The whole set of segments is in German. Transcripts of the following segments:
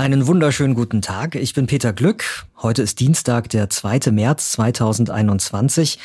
Einen wunderschönen guten Tag. Ich bin Peter Glück. Heute ist Dienstag, der 2. März 2021.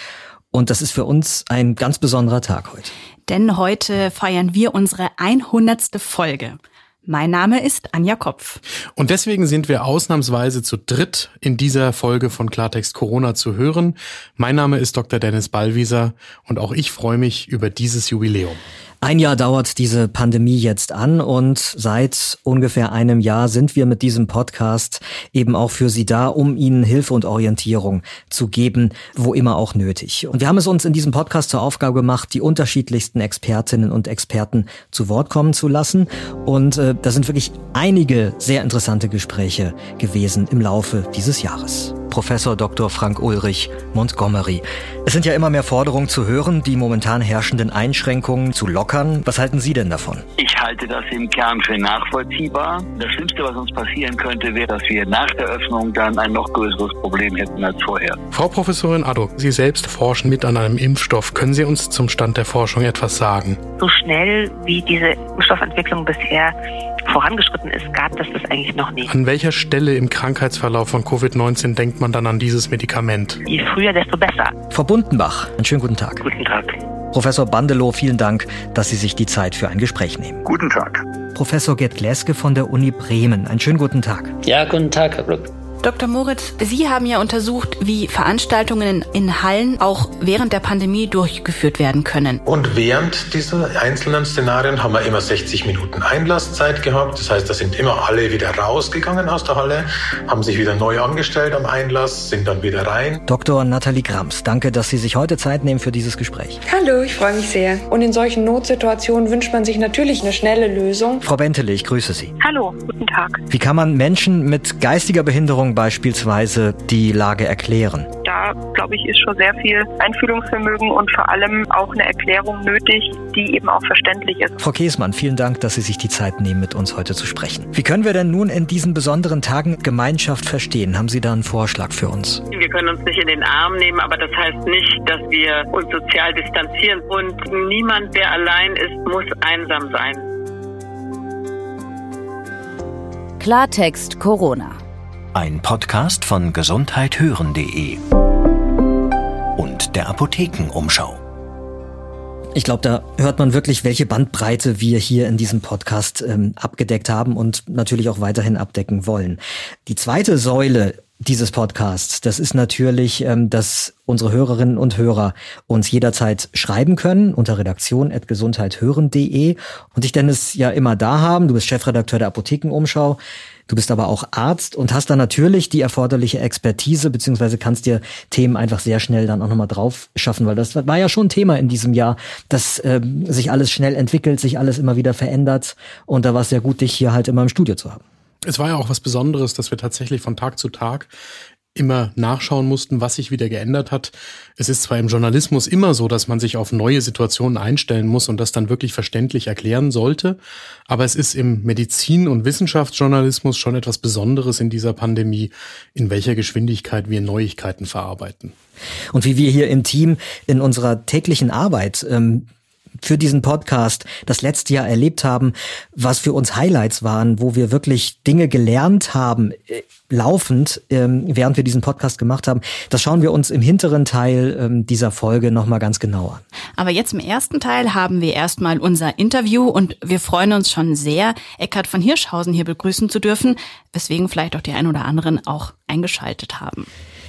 Und das ist für uns ein ganz besonderer Tag heute. Denn heute feiern wir unsere 100. Folge. Mein Name ist Anja Kopf. Und deswegen sind wir ausnahmsweise zu dritt in dieser Folge von Klartext Corona zu hören. Mein Name ist Dr. Dennis Ballwieser und auch ich freue mich über dieses Jubiläum. Ein Jahr dauert diese Pandemie jetzt an und seit ungefähr einem Jahr sind wir mit diesem Podcast eben auch für Sie da, um Ihnen Hilfe und Orientierung zu geben, wo immer auch nötig. Und wir haben es uns in diesem Podcast zur Aufgabe gemacht, die unterschiedlichsten Expertinnen und Experten zu Wort kommen zu lassen. Und äh, da sind wirklich einige sehr interessante Gespräche gewesen im Laufe dieses Jahres. Professor Dr. Frank Ulrich, Montgomery. Es sind ja immer mehr Forderungen zu hören, die momentan herrschenden Einschränkungen zu lockern. Was halten Sie denn davon? Ich halte das im Kern für nachvollziehbar. Das Schlimmste, was uns passieren könnte, wäre, dass wir nach der Öffnung dann ein noch größeres Problem hätten als vorher. Frau Professorin Addo, Sie selbst forschen mit an einem Impfstoff. Können Sie uns zum Stand der Forschung etwas sagen? So schnell wie diese Impfstoffentwicklung bisher vorangeschritten ist, gab das das eigentlich noch nicht. An welcher Stelle im Krankheitsverlauf von Covid-19 denkt man dann an dieses Medikament? Je früher, desto besser. Frau Bundenbach, einen schönen guten Tag. Guten Tag. Professor Bandelow, vielen Dank, dass Sie sich die Zeit für ein Gespräch nehmen. Guten Tag. Professor Gerd Gläske von der Uni Bremen, einen schönen guten Tag. Ja, guten Tag, Herr Glück. Dr. Moritz, Sie haben ja untersucht, wie Veranstaltungen in Hallen auch während der Pandemie durchgeführt werden können. Und während dieser einzelnen Szenarien haben wir immer 60 Minuten Einlasszeit gehabt. Das heißt, da sind immer alle wieder rausgegangen aus der Halle, haben sich wieder neu angestellt am Einlass, sind dann wieder rein. Dr. Nathalie Grams, danke, dass Sie sich heute Zeit nehmen für dieses Gespräch. Hallo, ich freue mich sehr. Und in solchen Notsituationen wünscht man sich natürlich eine schnelle Lösung. Frau Bentele, ich grüße Sie. Hallo, guten Tag. Wie kann man Menschen mit geistiger Behinderung beispielsweise die Lage erklären? Da, glaube ich, ist schon sehr viel Einfühlungsvermögen und vor allem auch eine Erklärung nötig, die eben auch verständlich ist. Frau Käsmann, vielen Dank, dass Sie sich die Zeit nehmen, mit uns heute zu sprechen. Wie können wir denn nun in diesen besonderen Tagen Gemeinschaft verstehen? Haben Sie da einen Vorschlag für uns? Wir können uns nicht in den Arm nehmen, aber das heißt nicht, dass wir uns sozial distanzieren. Und niemand, der allein ist, muss einsam sein. Klartext Corona. Ein Podcast von gesundheithören.de und der Apothekenumschau. Ich glaube, da hört man wirklich, welche Bandbreite wir hier in diesem Podcast ähm, abgedeckt haben und natürlich auch weiterhin abdecken wollen. Die zweite Säule dieses Podcasts, das ist natürlich, ähm, dass unsere Hörerinnen und Hörer uns jederzeit schreiben können unter redaktion.gesundheithören.de und dich Dennis ja immer da haben. Du bist Chefredakteur der Apothekenumschau. Du bist aber auch Arzt und hast dann natürlich die erforderliche Expertise, beziehungsweise kannst dir Themen einfach sehr schnell dann auch nochmal drauf schaffen, weil das war ja schon Thema in diesem Jahr, dass ähm, sich alles schnell entwickelt, sich alles immer wieder verändert und da war es sehr gut, dich hier halt immer im Studio zu haben. Es war ja auch was Besonderes, dass wir tatsächlich von Tag zu Tag immer nachschauen mussten, was sich wieder geändert hat. Es ist zwar im Journalismus immer so, dass man sich auf neue Situationen einstellen muss und das dann wirklich verständlich erklären sollte, aber es ist im Medizin- und Wissenschaftsjournalismus schon etwas Besonderes in dieser Pandemie, in welcher Geschwindigkeit wir Neuigkeiten verarbeiten. Und wie wir hier im Team in unserer täglichen Arbeit ähm, für diesen Podcast das letzte Jahr erlebt haben, was für uns Highlights waren, wo wir wirklich Dinge gelernt haben, äh, laufend, ähm, während wir diesen Podcast gemacht haben. Das schauen wir uns im hinteren Teil ähm, dieser Folge nochmal ganz genau an. Aber jetzt im ersten Teil haben wir erstmal unser Interview und wir freuen uns schon sehr, Eckhard von Hirschhausen hier begrüßen zu dürfen, weswegen vielleicht auch die ein oder anderen auch eingeschaltet haben.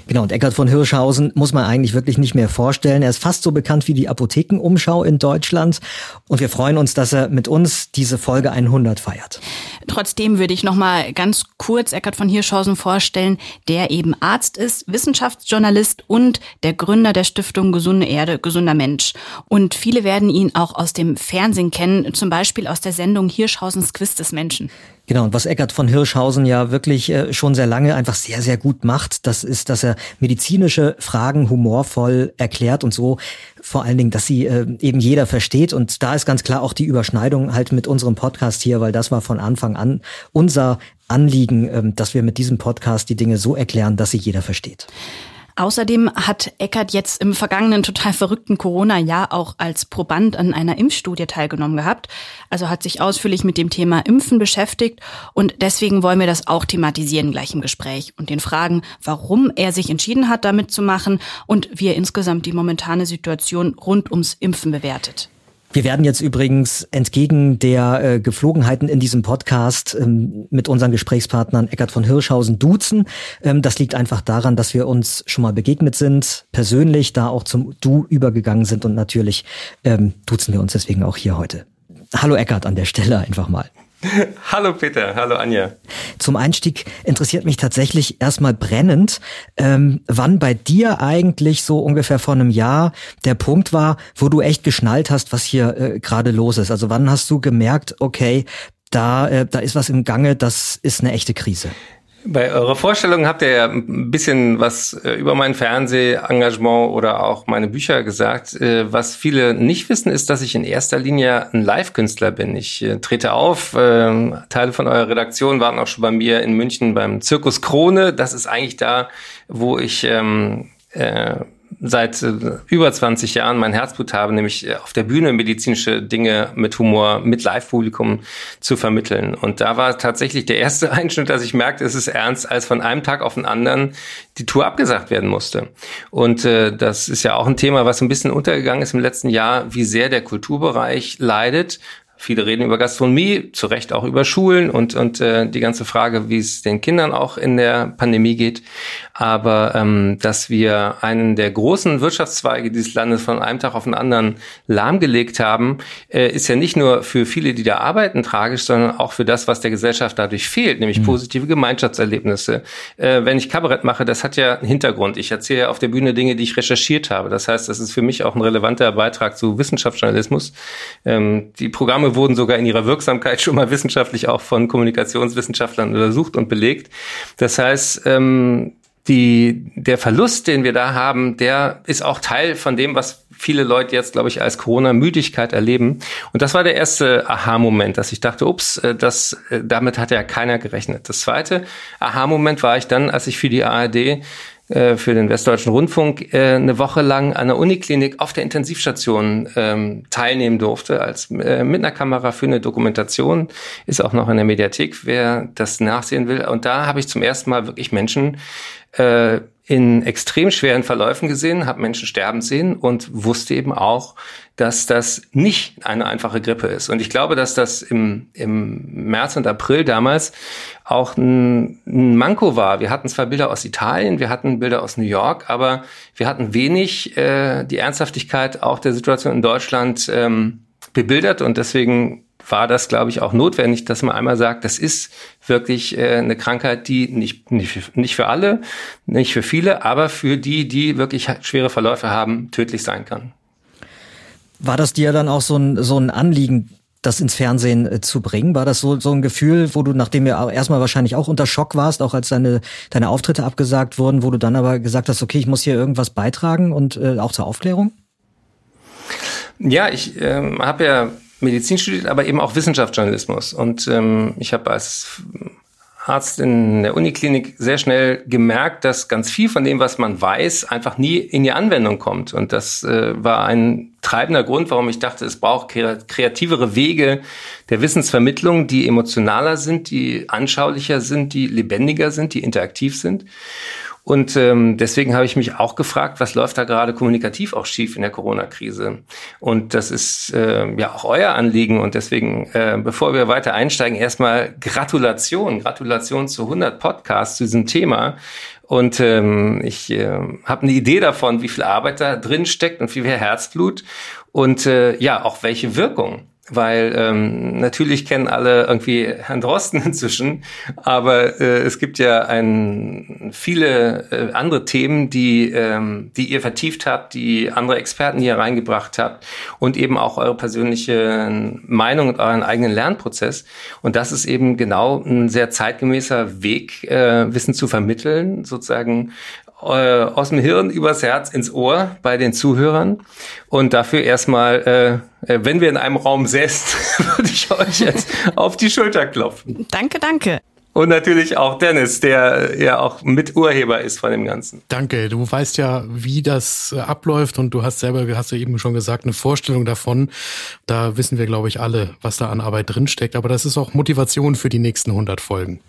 Genau, und Eckhard von Hirschhausen muss man eigentlich wirklich nicht mehr vorstellen. Er ist fast so bekannt wie die Apothekenumschau in Deutschland. Und wir freuen uns, dass er mit uns diese Folge 100 feiert. Trotzdem würde ich noch mal ganz kurz Eckhard von Hirschhausen vorstellen, der eben Arzt ist, Wissenschaftsjournalist und der Gründer der Stiftung Gesunde Erde, gesunder Mensch. Und viele werden ihn auch aus dem Fernsehen kennen, zum Beispiel aus der Sendung Hirschhausens Quiz des Menschen. Genau, und was Eckert von Hirschhausen ja wirklich äh, schon sehr lange einfach sehr, sehr gut macht, das ist, dass er medizinische Fragen humorvoll erklärt und so vor allen Dingen, dass sie äh, eben jeder versteht. Und da ist ganz klar auch die Überschneidung halt mit unserem Podcast hier, weil das war von Anfang an unser Anliegen, ähm, dass wir mit diesem Podcast die Dinge so erklären, dass sie jeder versteht. Außerdem hat Eckert jetzt im vergangenen total verrückten Corona-Jahr auch als Proband an einer Impfstudie teilgenommen gehabt. Also hat sich ausführlich mit dem Thema Impfen beschäftigt und deswegen wollen wir das auch thematisieren gleich im Gespräch und den Fragen, warum er sich entschieden hat, damit zu machen und wie er insgesamt die momentane Situation rund ums Impfen bewertet. Wir werden jetzt übrigens entgegen der äh, Geflogenheiten in diesem Podcast ähm, mit unseren Gesprächspartnern Eckart von Hirschhausen duzen. Ähm, das liegt einfach daran, dass wir uns schon mal begegnet sind, persönlich, da auch zum Du übergegangen sind und natürlich ähm, duzen wir uns deswegen auch hier heute. Hallo Eckart an der Stelle einfach mal. hallo Peter, hallo Anja. Zum Einstieg interessiert mich tatsächlich erstmal brennend, ähm, wann bei dir eigentlich so ungefähr vor einem Jahr der Punkt war, wo du echt geschnallt hast, was hier äh, gerade los ist. Also wann hast du gemerkt, okay, da, äh, da ist was im Gange, das ist eine echte Krise. Bei eurer Vorstellung habt ihr ja ein bisschen was äh, über mein Fernsehengagement oder auch meine Bücher gesagt. Äh, was viele nicht wissen, ist, dass ich in erster Linie ein Live-Künstler bin. Ich äh, trete auf. Teile von eurer Redaktion waren auch schon bei mir in München beim Zirkus Krone. Das ist eigentlich da, wo ich ähm, äh, seit äh, über 20 Jahren mein Herzblut habe, nämlich äh, auf der Bühne medizinische Dinge mit Humor, mit Live-Publikum zu vermitteln. Und da war tatsächlich der erste Einschnitt, dass ich merkte, es ist ernst, als von einem Tag auf den anderen die Tour abgesagt werden musste. Und äh, das ist ja auch ein Thema, was ein bisschen untergegangen ist im letzten Jahr, wie sehr der Kulturbereich leidet Viele reden über Gastronomie, zu Recht auch über Schulen und, und äh, die ganze Frage, wie es den Kindern auch in der Pandemie geht. Aber ähm, dass wir einen der großen Wirtschaftszweige dieses Landes von einem Tag auf den anderen lahmgelegt haben, äh, ist ja nicht nur für viele, die da arbeiten, tragisch, sondern auch für das, was der Gesellschaft dadurch fehlt, nämlich mhm. positive Gemeinschaftserlebnisse. Äh, wenn ich Kabarett mache, das hat ja einen Hintergrund. Ich erzähle auf der Bühne Dinge, die ich recherchiert habe. Das heißt, das ist für mich auch ein relevanter Beitrag zu Wissenschaftsjournalismus. Ähm, die Programme Programme wurden sogar in ihrer Wirksamkeit schon mal wissenschaftlich auch von Kommunikationswissenschaftlern untersucht und belegt. Das heißt, ähm, die, der Verlust, den wir da haben, der ist auch Teil von dem, was viele Leute jetzt, glaube ich, als Corona-Müdigkeit erleben. Und das war der erste Aha-Moment, dass ich dachte, ups, äh, das, äh, damit hat ja keiner gerechnet. Das zweite Aha-Moment war ich dann, als ich für die ARD für den Westdeutschen Rundfunk äh, eine Woche lang an der Uniklinik auf der Intensivstation ähm, teilnehmen durfte, als äh, mit einer Kamera für eine Dokumentation, ist auch noch in der Mediathek, wer das nachsehen will. Und da habe ich zum ersten Mal wirklich Menschen äh, in extrem schweren Verläufen gesehen, habe Menschen sterben sehen und wusste eben auch, dass das nicht eine einfache Grippe ist. Und ich glaube, dass das im, im März und April damals auch ein, ein Manko war. Wir hatten zwar Bilder aus Italien, wir hatten Bilder aus New York, aber wir hatten wenig äh, die Ernsthaftigkeit auch der Situation in Deutschland ähm, bebildert und deswegen war das, glaube ich, auch notwendig, dass man einmal sagt, das ist wirklich äh, eine Krankheit, die nicht, nicht, nicht für alle, nicht für viele, aber für die, die wirklich schwere Verläufe haben, tödlich sein kann. War das dir dann auch so ein, so ein Anliegen, das ins Fernsehen äh, zu bringen? War das so, so ein Gefühl, wo du, nachdem du erstmal wahrscheinlich auch unter Schock warst, auch als deine, deine Auftritte abgesagt wurden, wo du dann aber gesagt hast, okay, ich muss hier irgendwas beitragen und äh, auch zur Aufklärung? Ja, ich ähm, habe ja Medizin studiert, aber eben auch Wissenschaftsjournalismus. Und ähm, ich habe als Arzt in der Uniklinik sehr schnell gemerkt, dass ganz viel von dem, was man weiß, einfach nie in die Anwendung kommt. Und das äh, war ein treibender Grund, warum ich dachte, es braucht kreativere Wege der Wissensvermittlung, die emotionaler sind, die anschaulicher sind, die lebendiger sind, die interaktiv sind. Und ähm, deswegen habe ich mich auch gefragt, was läuft da gerade kommunikativ auch schief in der Corona-Krise? Und das ist äh, ja auch euer Anliegen. Und deswegen, äh, bevor wir weiter einsteigen, erstmal Gratulation, Gratulation zu 100 Podcasts zu diesem Thema. Und ähm, ich äh, habe eine Idee davon, wie viel Arbeit da drin steckt und wie viel Herzblut und äh, ja, auch welche Wirkung weil ähm, natürlich kennen alle irgendwie Herrn Drosten inzwischen, aber äh, es gibt ja ein, viele äh, andere Themen, die, ähm, die ihr vertieft habt, die andere Experten hier reingebracht habt und eben auch eure persönliche Meinung und euren eigenen Lernprozess. Und das ist eben genau ein sehr zeitgemäßer Weg, äh, Wissen zu vermitteln, sozusagen äh, aus dem Hirn übers Herz ins Ohr bei den Zuhörern. Und dafür erstmal, äh, äh wenn wir in einem Raum säßen, würde ich euch jetzt auf die Schulter klopfen. Danke, danke. Und natürlich auch Dennis, der ja auch Miturheber ist von dem Ganzen. Danke. Du weißt ja, wie das äh, abläuft und du hast selber, hast du eben schon gesagt, eine Vorstellung davon. Da wissen wir, glaube ich, alle, was da an Arbeit drinsteckt. Aber das ist auch Motivation für die nächsten 100 Folgen.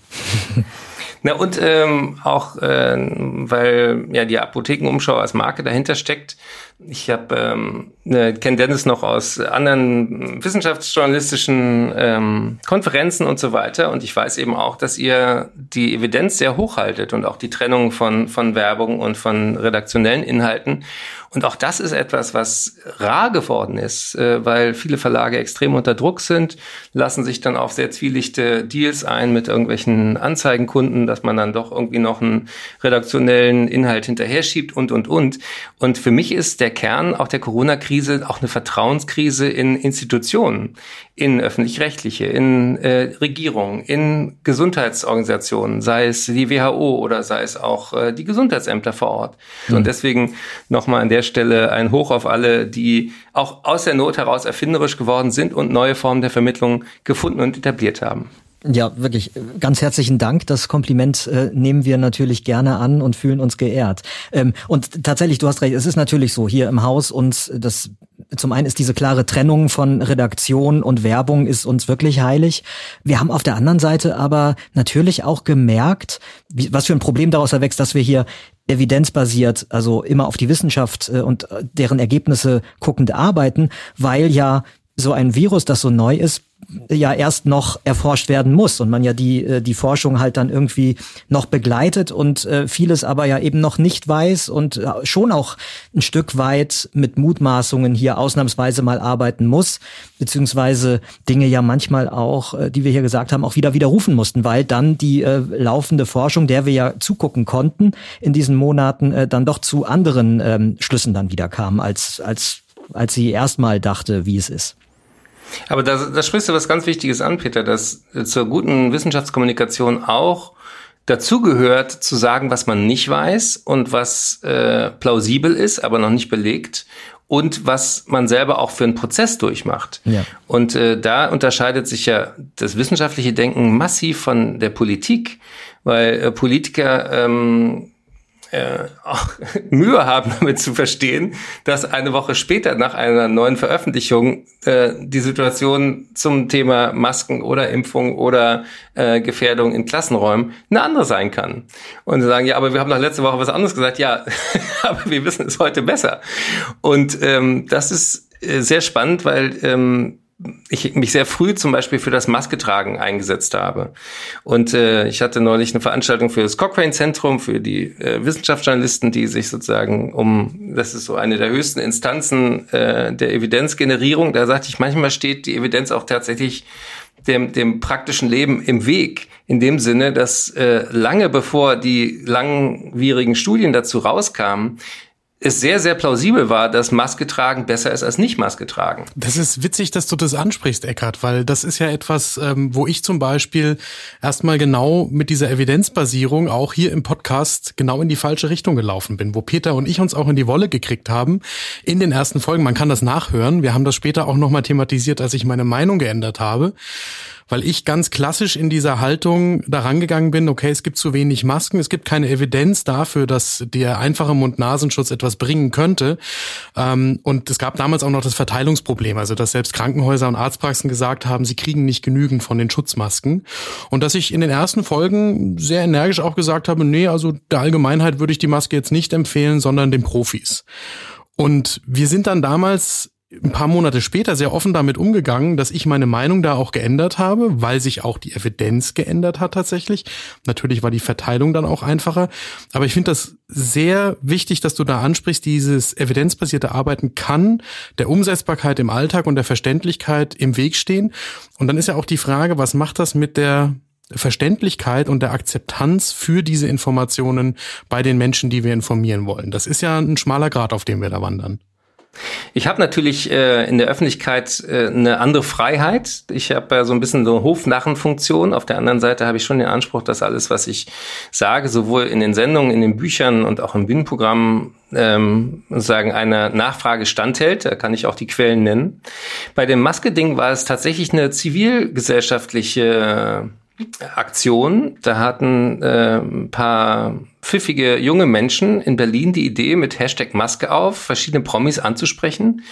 Na und ähm, auch, äh, weil ja die Apothekenumschau als Marke dahinter steckt. Ich habe ähm, ne, kenne Dennis noch aus anderen wissenschaftsjournalistischen ähm, Konferenzen und so weiter. Und ich weiß eben auch, dass ihr die Evidenz sehr hoch haltet und auch die Trennung von von Werbung und von redaktionellen Inhalten. Und auch das ist etwas, was rar geworden ist, äh, weil viele Verlage extrem unter Druck sind, lassen sich dann auf sehr zwielichte Deals ein mit irgendwelchen Anzeigenkunden, dass man dann doch irgendwie noch einen redaktionellen Inhalt hinterher schiebt und, und, und. Und für mich ist der Kern auch der Corona-Krise auch eine Vertrauenskrise in Institutionen, in öffentlich-rechtliche, in äh, Regierungen, in Gesundheitsorganisationen, sei es die WHO oder sei es auch äh, die Gesundheitsämter vor Ort. Mhm. Und deswegen nochmal an der Stelle ein Hoch auf alle, die auch aus der Not heraus erfinderisch geworden sind und neue Formen der Vermittlung gefunden und etabliert haben. Ja, wirklich ganz herzlichen Dank. Das Kompliment äh, nehmen wir natürlich gerne an und fühlen uns geehrt. Ähm, und tatsächlich, du hast recht, es ist natürlich so, hier im Haus uns das zum einen ist diese klare Trennung von Redaktion und Werbung ist uns wirklich heilig. Wir haben auf der anderen Seite aber natürlich auch gemerkt, wie, was für ein Problem daraus erwächst, dass wir hier evidenzbasiert, also immer auf die Wissenschaft äh, und äh, deren Ergebnisse guckend arbeiten, weil ja so ein Virus, das so neu ist, ja erst noch erforscht werden muss und man ja die äh, die Forschung halt dann irgendwie noch begleitet und äh, vieles aber ja eben noch nicht weiß und äh, schon auch ein Stück weit mit Mutmaßungen hier ausnahmsweise mal arbeiten muss beziehungsweise Dinge ja manchmal auch die wir hier gesagt haben auch wieder widerrufen mussten weil dann die äh, laufende Forschung der wir ja zugucken konnten in diesen Monaten äh, dann doch zu anderen ähm, Schlüssen dann wieder kam als als als sie erstmal dachte wie es ist aber da, da sprichst du was ganz Wichtiges an, Peter, dass zur guten Wissenschaftskommunikation auch dazugehört, zu sagen, was man nicht weiß und was äh, plausibel ist, aber noch nicht belegt und was man selber auch für einen Prozess durchmacht. Ja. Und äh, da unterscheidet sich ja das wissenschaftliche Denken massiv von der Politik, weil äh, Politiker ähm, äh, auch Mühe haben, damit zu verstehen, dass eine Woche später nach einer neuen Veröffentlichung äh, die Situation zum Thema Masken oder Impfung oder äh, Gefährdung in Klassenräumen eine andere sein kann. Und sie sagen, ja, aber wir haben doch letzte Woche was anderes gesagt. Ja, aber wir wissen es heute besser. Und ähm, das ist äh, sehr spannend, weil ähm, ich mich sehr früh zum Beispiel für das Masketragen eingesetzt habe. Und äh, ich hatte neulich eine Veranstaltung für das Cochrane-Zentrum, für die äh, Wissenschaftsjournalisten, die sich sozusagen um, das ist so eine der höchsten Instanzen äh, der Evidenzgenerierung, da sagte ich, manchmal steht die Evidenz auch tatsächlich dem, dem praktischen Leben im Weg, in dem Sinne, dass äh, lange bevor die langwierigen Studien dazu rauskamen, es sehr, sehr plausibel war, dass Maske tragen besser ist als nicht Maske tragen. Das ist witzig, dass du das ansprichst, Eckart, weil das ist ja etwas, ähm, wo ich zum Beispiel erstmal genau mit dieser Evidenzbasierung auch hier im Podcast genau in die falsche Richtung gelaufen bin, wo Peter und ich uns auch in die Wolle gekriegt haben in den ersten Folgen. Man kann das nachhören. Wir haben das später auch nochmal thematisiert, als ich meine Meinung geändert habe weil ich ganz klassisch in dieser Haltung daran gegangen bin, okay, es gibt zu wenig Masken, es gibt keine Evidenz dafür, dass der einfache Mund-Nasenschutz etwas bringen könnte. Ähm, und es gab damals auch noch das Verteilungsproblem, also dass selbst Krankenhäuser und Arztpraxen gesagt haben, sie kriegen nicht genügend von den Schutzmasken. Und dass ich in den ersten Folgen sehr energisch auch gesagt habe, nee, also der Allgemeinheit würde ich die Maske jetzt nicht empfehlen, sondern den Profis. Und wir sind dann damals ein paar Monate später sehr offen damit umgegangen, dass ich meine Meinung da auch geändert habe, weil sich auch die Evidenz geändert hat tatsächlich. Natürlich war die Verteilung dann auch einfacher. Aber ich finde das sehr wichtig, dass du da ansprichst, dieses evidenzbasierte Arbeiten kann der Umsetzbarkeit im Alltag und der Verständlichkeit im Weg stehen. Und dann ist ja auch die Frage, was macht das mit der Verständlichkeit und der Akzeptanz für diese Informationen bei den Menschen, die wir informieren wollen. Das ist ja ein schmaler Grad, auf dem wir da wandern. Ich habe natürlich äh, in der Öffentlichkeit äh, eine andere Freiheit. Ich habe ja so ein bisschen so Hofnarrenfunktion. Auf der anderen Seite habe ich schon den Anspruch, dass alles, was ich sage, sowohl in den Sendungen, in den Büchern und auch im Bühnenprogramm ähm, sagen einer Nachfrage standhält. Da kann ich auch die Quellen nennen. Bei dem Maske-Ding war es tatsächlich eine zivilgesellschaftliche Aktion. Da hatten äh, ein paar pfiffige junge Menschen in Berlin die Idee, mit Hashtag Maske auf verschiedene Promis anzusprechen.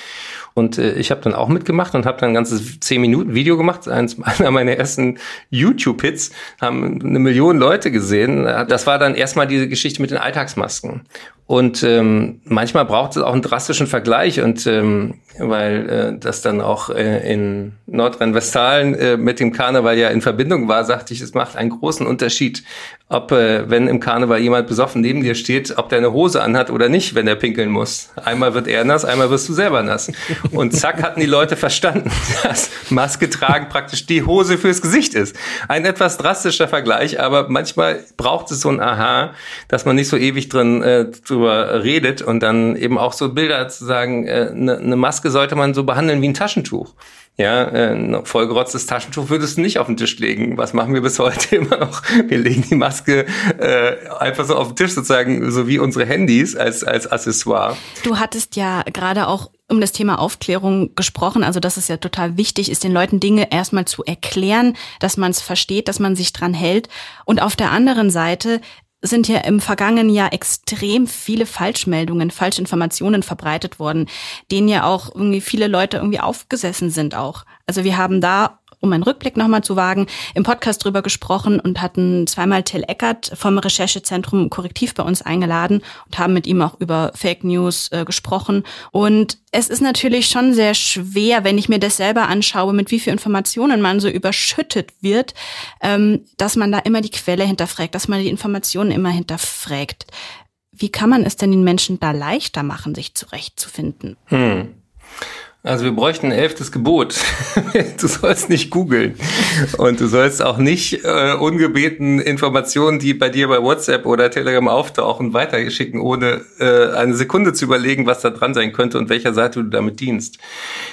Und äh, ich habe dann auch mitgemacht und habe dann ein ganzes 10 Minuten Video gemacht. Eins einer meiner ersten YouTube-Hits haben eine Million Leute gesehen. Das war dann erstmal diese Geschichte mit den Alltagsmasken. Und ähm, manchmal braucht es auch einen drastischen Vergleich und ähm, weil äh, das dann auch äh, in Nordrhein-Westfalen äh, mit dem Karneval ja in Verbindung war, sagte ich, es macht einen großen Unterschied, ob äh, wenn im Karneval jemand besoffen neben dir steht, ob der eine Hose anhat oder nicht, wenn er pinkeln muss. Einmal wird er nass, einmal wirst du selber nass. Und zack hatten die Leute verstanden, dass Maske tragen praktisch die Hose fürs Gesicht ist. Ein etwas drastischer Vergleich, aber manchmal braucht es so ein Aha, dass man nicht so ewig drin äh, drüber redet und dann eben auch so Bilder zu sagen, äh, eine ne Maske sollte man so behandeln wie ein Taschentuch. Ja, äh, ein vollgerotztes Taschentuch würdest du nicht auf den Tisch legen. Was machen wir bis heute immer noch? Wir legen die Maske äh, einfach so auf den Tisch sozusagen, so wie unsere Handys als, als Accessoire. Du hattest ja gerade auch um das Thema Aufklärung gesprochen, also dass es ja total wichtig ist, den Leuten Dinge erstmal zu erklären, dass man es versteht, dass man sich dran hält. Und auf der anderen Seite sind ja im vergangenen Jahr extrem viele Falschmeldungen, Falschinformationen verbreitet worden, denen ja auch irgendwie viele Leute irgendwie aufgesessen sind auch. Also wir haben da um einen Rückblick nochmal zu wagen, im Podcast drüber gesprochen und hatten zweimal Till Eckert vom Recherchezentrum Korrektiv bei uns eingeladen und haben mit ihm auch über Fake News äh, gesprochen. Und es ist natürlich schon sehr schwer, wenn ich mir das selber anschaue, mit wie viel Informationen man so überschüttet wird, ähm, dass man da immer die Quelle hinterfragt, dass man die Informationen immer hinterfragt. Wie kann man es denn den Menschen da leichter machen, sich zurechtzufinden? Hm. Also wir bräuchten ein elftes Gebot. du sollst nicht googeln und du sollst auch nicht äh, ungebeten Informationen, die bei dir bei WhatsApp oder Telegram auftauchen, weiterschicken, ohne äh, eine Sekunde zu überlegen, was da dran sein könnte und welcher Seite du damit dienst.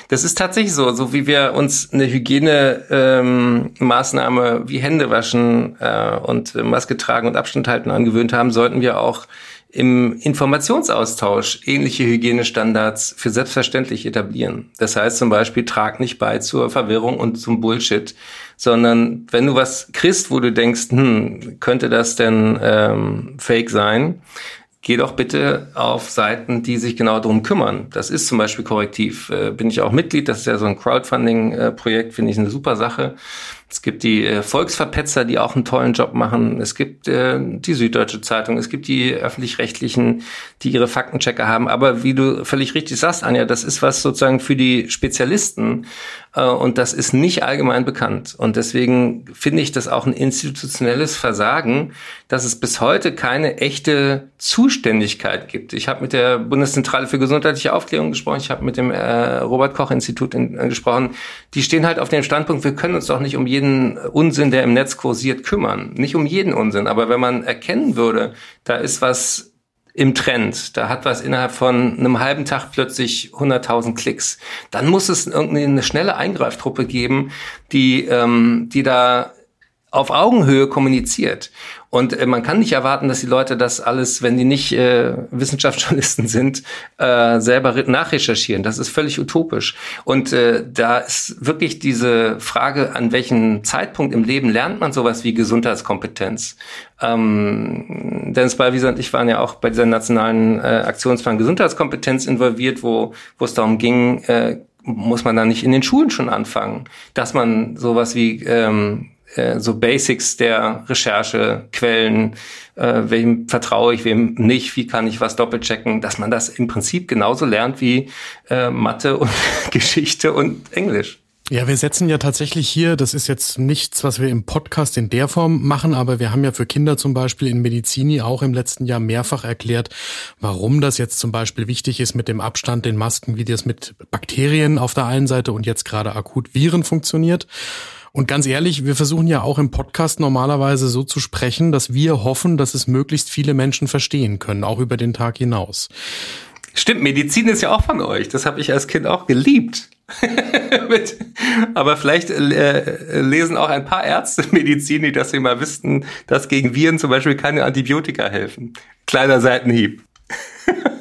Das ist tatsächlich so, so wie wir uns eine Hygienemaßnahme ähm, wie Hände waschen äh, und Maske tragen und Abstand halten angewöhnt haben, sollten wir auch im Informationsaustausch ähnliche Hygienestandards für selbstverständlich etablieren. Das heißt zum Beispiel, trag nicht bei zur Verwirrung und zum Bullshit, sondern wenn du was kriegst, wo du denkst, hm, könnte das denn ähm, fake sein, geh doch bitte auf Seiten, die sich genau darum kümmern. Das ist zum Beispiel korrektiv. Äh, bin ich auch Mitglied, das ist ja so ein Crowdfunding-Projekt, äh, finde ich eine super Sache. Es gibt die äh, Volksverpetzer, die auch einen tollen Job machen. Es gibt äh, die Süddeutsche Zeitung. Es gibt die öffentlich-rechtlichen, die ihre Faktenchecker haben. Aber wie du völlig richtig sagst, Anja, das ist was sozusagen für die Spezialisten. Äh, und das ist nicht allgemein bekannt. Und deswegen finde ich das auch ein institutionelles Versagen, dass es bis heute keine echte Zuständigkeit gibt. Ich habe mit der Bundeszentrale für gesundheitliche Aufklärung gesprochen. Ich habe mit dem äh, Robert-Koch-Institut äh, gesprochen. Die stehen halt auf dem Standpunkt, wir können uns doch nicht um jeden jeden Unsinn, der im Netz kursiert, kümmern. Nicht um jeden Unsinn, aber wenn man erkennen würde, da ist was im Trend, da hat was innerhalb von einem halben Tag plötzlich 100.000 Klicks, dann muss es irgendwie eine schnelle Eingreiftruppe geben, die, ähm, die da auf Augenhöhe kommuniziert. Und äh, man kann nicht erwarten, dass die Leute das alles, wenn die nicht äh, Wissenschaftsjournalisten sind, äh, selber nachrecherchieren. Das ist völlig utopisch. Und äh, da ist wirklich diese Frage, an welchem Zeitpunkt im Leben lernt man sowas wie Gesundheitskompetenz? Ähm, Dennis Ballwieser und ich waren ja auch bei dieser nationalen äh, Aktionsplan Gesundheitskompetenz involviert, wo, wo es darum ging, äh, muss man da nicht in den Schulen schon anfangen, dass man sowas wie ähm, äh, so Basics der Recherche, Quellen, äh, wem vertraue ich, wem nicht, wie kann ich was doppelchecken, dass man das im Prinzip genauso lernt wie äh, Mathe und Geschichte und Englisch. Ja, wir setzen ja tatsächlich hier, das ist jetzt nichts, was wir im Podcast in der Form machen, aber wir haben ja für Kinder zum Beispiel in Medizini auch im letzten Jahr mehrfach erklärt, warum das jetzt zum Beispiel wichtig ist mit dem Abstand, den Masken, wie das mit Bakterien auf der einen Seite und jetzt gerade akut Viren funktioniert. Und ganz ehrlich, wir versuchen ja auch im Podcast normalerweise so zu sprechen, dass wir hoffen, dass es möglichst viele Menschen verstehen können, auch über den Tag hinaus. Stimmt, Medizin ist ja auch von euch. Das habe ich als Kind auch geliebt. Aber vielleicht äh, lesen auch ein paar Ärzte Medizin, die dass sie mal wüssten, dass gegen Viren zum Beispiel keine Antibiotika helfen. Kleiner Seitenhieb.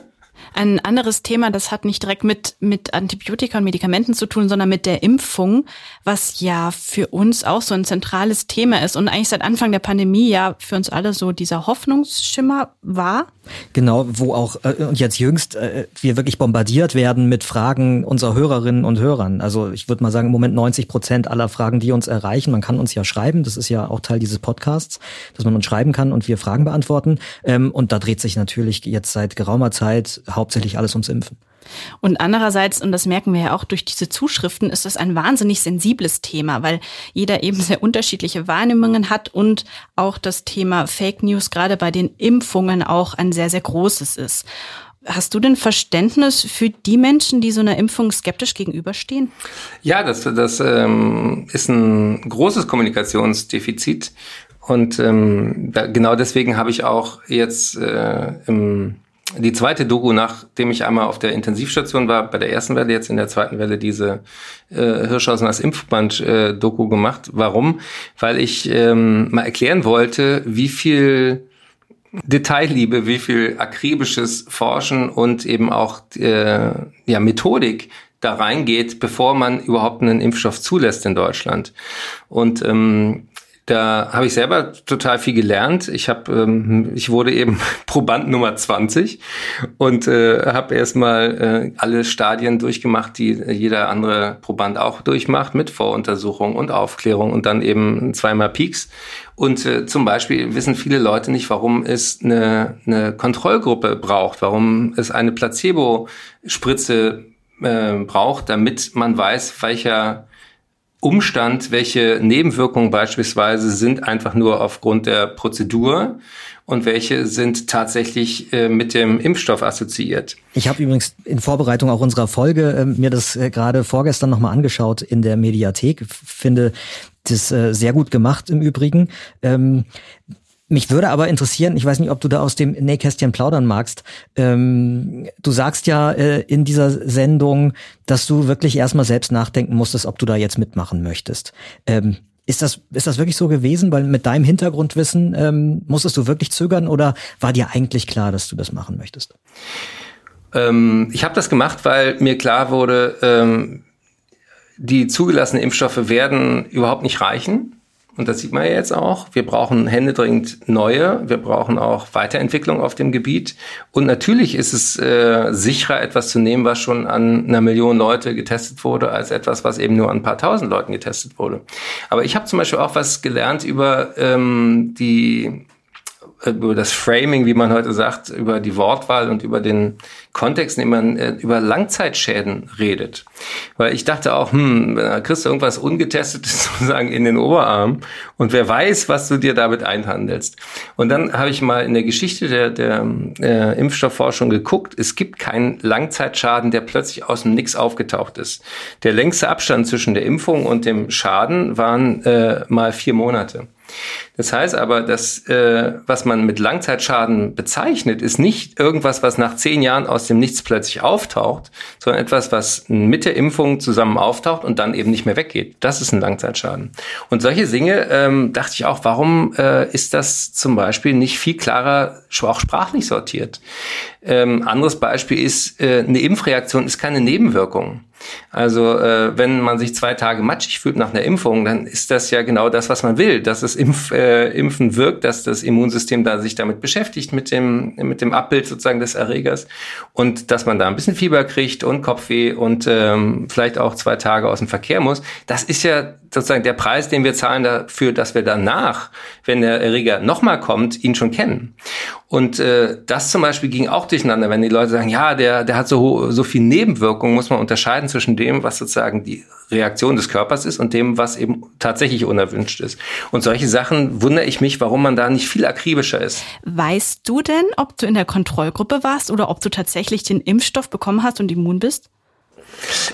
Ein anderes Thema, das hat nicht direkt mit, mit Antibiotika und Medikamenten zu tun, sondern mit der Impfung, was ja für uns auch so ein zentrales Thema ist und eigentlich seit Anfang der Pandemie ja für uns alle so dieser Hoffnungsschimmer war. Genau, wo auch äh, und jetzt jüngst äh, wir wirklich bombardiert werden mit Fragen unserer Hörerinnen und Hörern. Also ich würde mal sagen, im Moment 90 Prozent aller Fragen, die uns erreichen, man kann uns ja schreiben, das ist ja auch Teil dieses Podcasts, dass man uns schreiben kann und wir Fragen beantworten. Ähm, und da dreht sich natürlich jetzt seit geraumer Zeit hauptsächlich alles ums Impfen. Und andererseits, und das merken wir ja auch durch diese Zuschriften, ist das ein wahnsinnig sensibles Thema, weil jeder eben sehr unterschiedliche Wahrnehmungen hat und auch das Thema Fake News gerade bei den Impfungen auch ein sehr, sehr großes ist. Hast du denn Verständnis für die Menschen, die so einer Impfung skeptisch gegenüberstehen? Ja, das, das ähm, ist ein großes Kommunikationsdefizit. Und ähm, da, genau deswegen habe ich auch jetzt äh, im die zweite Doku, nachdem ich einmal auf der Intensivstation war, bei der ersten Welle, jetzt in der zweiten Welle diese äh, Hirschhausen als Impfband-Doku äh, gemacht. Warum? Weil ich ähm, mal erklären wollte, wie viel Detailliebe, wie viel akribisches Forschen und eben auch äh, ja, Methodik da reingeht, bevor man überhaupt einen Impfstoff zulässt in Deutschland. Und ähm, da habe ich selber total viel gelernt. Ich habe, ähm, ich wurde eben Proband Nummer 20 und äh, habe erstmal äh, alle Stadien durchgemacht, die jeder andere Proband auch durchmacht, mit Voruntersuchung und Aufklärung und dann eben zweimal Peaks. Und äh, zum Beispiel wissen viele Leute nicht, warum es eine, eine Kontrollgruppe braucht, warum es eine Placebo-Spritze äh, braucht, damit man weiß, welcher Umstand, welche Nebenwirkungen beispielsweise sind einfach nur aufgrund der Prozedur und welche sind tatsächlich äh, mit dem Impfstoff assoziiert. Ich habe übrigens in Vorbereitung auch unserer Folge äh, mir das äh, gerade vorgestern nochmal angeschaut in der Mediathek. Finde das äh, sehr gut gemacht im Übrigen. Ähm, mich würde aber interessieren, ich weiß nicht, ob du da aus dem Nähkästchen plaudern magst. Ähm, du sagst ja äh, in dieser Sendung, dass du wirklich erstmal selbst nachdenken musstest, ob du da jetzt mitmachen möchtest. Ähm, ist das, ist das wirklich so gewesen? Weil mit deinem Hintergrundwissen ähm, musstest du wirklich zögern oder war dir eigentlich klar, dass du das machen möchtest? Ähm, ich habe das gemacht, weil mir klar wurde, ähm, die zugelassenen Impfstoffe werden überhaupt nicht reichen. Und das sieht man ja jetzt auch. Wir brauchen händedringend neue. Wir brauchen auch Weiterentwicklung auf dem Gebiet. Und natürlich ist es äh, sicherer, etwas zu nehmen, was schon an einer Million Leute getestet wurde, als etwas, was eben nur an ein paar tausend Leuten getestet wurde. Aber ich habe zum Beispiel auch was gelernt über ähm, die über das Framing, wie man heute sagt, über die Wortwahl und über den Kontext, in dem man äh, über Langzeitschäden redet. Weil ich dachte auch, hm, da kriegst du irgendwas Ungetestetes sozusagen in den Oberarm und wer weiß, was du dir damit einhandelst. Und dann habe ich mal in der Geschichte der, der äh, Impfstoffforschung geguckt, es gibt keinen Langzeitschaden, der plötzlich aus dem Nix aufgetaucht ist. Der längste Abstand zwischen der Impfung und dem Schaden waren äh, mal vier Monate. Das heißt aber, dass äh, was man mit Langzeitschaden bezeichnet, ist nicht irgendwas, was nach zehn Jahren aus dem Nichts plötzlich auftaucht, sondern etwas, was mit der Impfung zusammen auftaucht und dann eben nicht mehr weggeht. Das ist ein Langzeitschaden. Und solche Dinge ähm, dachte ich auch, warum äh, ist das zum Beispiel nicht viel klarer, auch sprachlich sortiert? Ähm, anderes Beispiel ist, äh, eine Impfreaktion ist keine Nebenwirkung. Also äh, wenn man sich zwei Tage matschig fühlt nach einer Impfung, dann ist das ja genau das, was man will, dass das Impf, äh, Impfen wirkt, dass das Immunsystem da sich damit beschäftigt mit dem mit dem Abbild sozusagen des Erregers und dass man da ein bisschen Fieber kriegt und Kopfweh und ähm, vielleicht auch zwei Tage aus dem Verkehr muss. Das ist ja sozusagen der Preis, den wir zahlen dafür, dass wir danach, wenn der Erreger nochmal kommt, ihn schon kennen. Und äh, das zum Beispiel ging auch durcheinander, wenn die Leute sagen, ja, der, der hat so, so viel Nebenwirkungen, muss man unterscheiden zwischen dem, was sozusagen die Reaktion des Körpers ist und dem, was eben tatsächlich unerwünscht ist. Und solche Sachen wundere ich mich, warum man da nicht viel akribischer ist. Weißt du denn, ob du in der Kontrollgruppe warst oder ob du tatsächlich den Impfstoff bekommen hast und immun bist?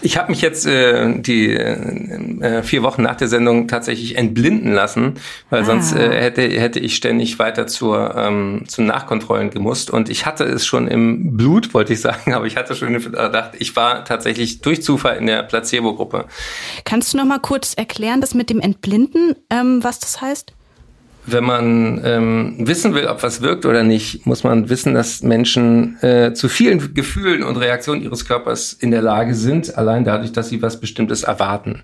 Ich habe mich jetzt äh, die äh, vier Wochen nach der Sendung tatsächlich entblinden lassen, weil ah. sonst äh, hätte, hätte ich ständig weiter zur, ähm, zu Nachkontrollen gemusst. Und ich hatte es schon im Blut, wollte ich sagen, aber ich hatte schon gedacht, ich war tatsächlich durch Zufall in der Placebo-Gruppe. Kannst du noch mal kurz erklären, das mit dem Entblinden, ähm, was das heißt? Wenn man ähm, wissen will, ob was wirkt oder nicht, muss man wissen, dass Menschen äh, zu vielen Gefühlen und Reaktionen ihres Körpers in der Lage sind, allein dadurch, dass sie was Bestimmtes erwarten.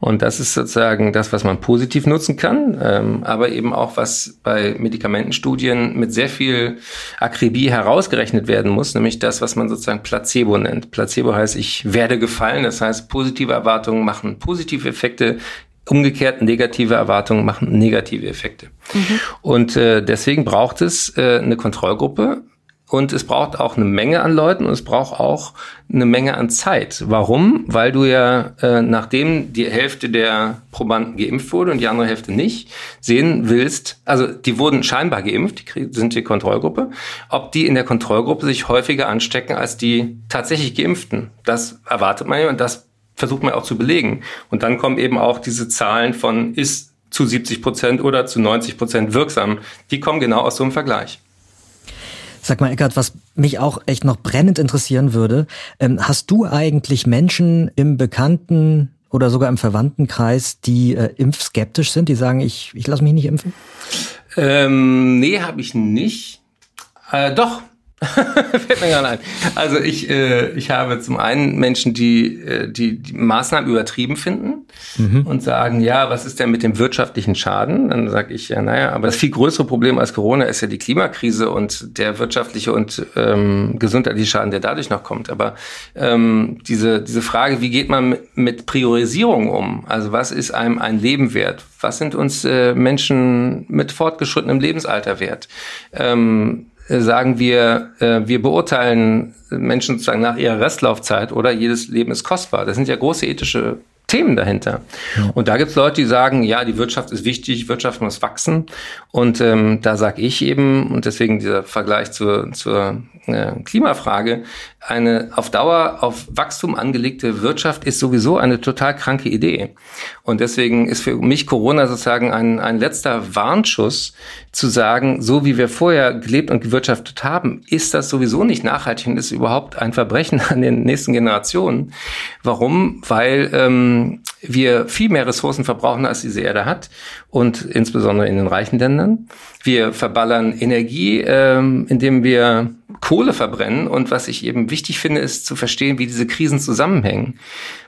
Und das ist sozusagen das, was man positiv nutzen kann, ähm, aber eben auch was bei Medikamentenstudien mit sehr viel Akribie herausgerechnet werden muss, nämlich das, was man sozusagen Placebo nennt. Placebo heißt, ich werde gefallen, das heißt, positive Erwartungen machen positive Effekte, Umgekehrt negative Erwartungen machen negative Effekte. Mhm. Und äh, deswegen braucht es äh, eine Kontrollgruppe und es braucht auch eine Menge an Leuten und es braucht auch eine Menge an Zeit. Warum? Weil du ja, äh, nachdem die Hälfte der Probanden geimpft wurde und die andere Hälfte nicht, sehen willst, also die wurden scheinbar geimpft, die sind die Kontrollgruppe, ob die in der Kontrollgruppe sich häufiger anstecken als die tatsächlich Geimpften. Das erwartet man ja und das versucht man auch zu belegen. Und dann kommen eben auch diese Zahlen von ist zu 70 Prozent oder zu 90 Prozent wirksam. Die kommen genau aus so einem Vergleich. Sag mal, Eckart, was mich auch echt noch brennend interessieren würde, ähm, hast du eigentlich Menschen im Bekannten oder sogar im Verwandtenkreis, die äh, impfskeptisch sind, die sagen, ich, ich lasse mich nicht impfen? Ähm, nee, habe ich nicht. Äh, doch, Fällt mir gerade ein. Also ich, äh, ich habe zum einen Menschen, die, äh, die die Maßnahmen übertrieben finden mhm. und sagen, ja, was ist denn mit dem wirtschaftlichen Schaden? Dann sage ich, ja, naja, aber das viel größere Problem als Corona ist ja die Klimakrise und der wirtschaftliche und ähm, gesundheitliche Schaden, der dadurch noch kommt. Aber ähm, diese, diese Frage, wie geht man mit Priorisierung um? Also was ist einem ein Leben wert? Was sind uns äh, Menschen mit fortgeschrittenem Lebensalter wert? Ähm, sagen wir, äh, wir beurteilen Menschen sozusagen nach ihrer Restlaufzeit oder jedes Leben ist kostbar. Das sind ja große ethische Themen dahinter. Ja. Und da gibt's Leute, die sagen, ja, die Wirtschaft ist wichtig, Wirtschaft muss wachsen. Und ähm, da sage ich eben, und deswegen dieser Vergleich zur, zur äh, Klimafrage, eine auf Dauer auf Wachstum angelegte Wirtschaft ist sowieso eine total kranke Idee. Und deswegen ist für mich Corona sozusagen ein, ein letzter Warnschuss zu sagen, so wie wir vorher gelebt und gewirtschaftet haben, ist das sowieso nicht nachhaltig und ist überhaupt ein Verbrechen an den nächsten Generationen. Warum? Weil ähm, wir viel mehr Ressourcen verbrauchen, als diese Erde hat und insbesondere in den reichen Ländern. Wir verballern Energie, ähm, indem wir Kohle verbrennen. Und was ich eben wichtig finde, ist zu verstehen, wie diese Krisen zusammenhängen.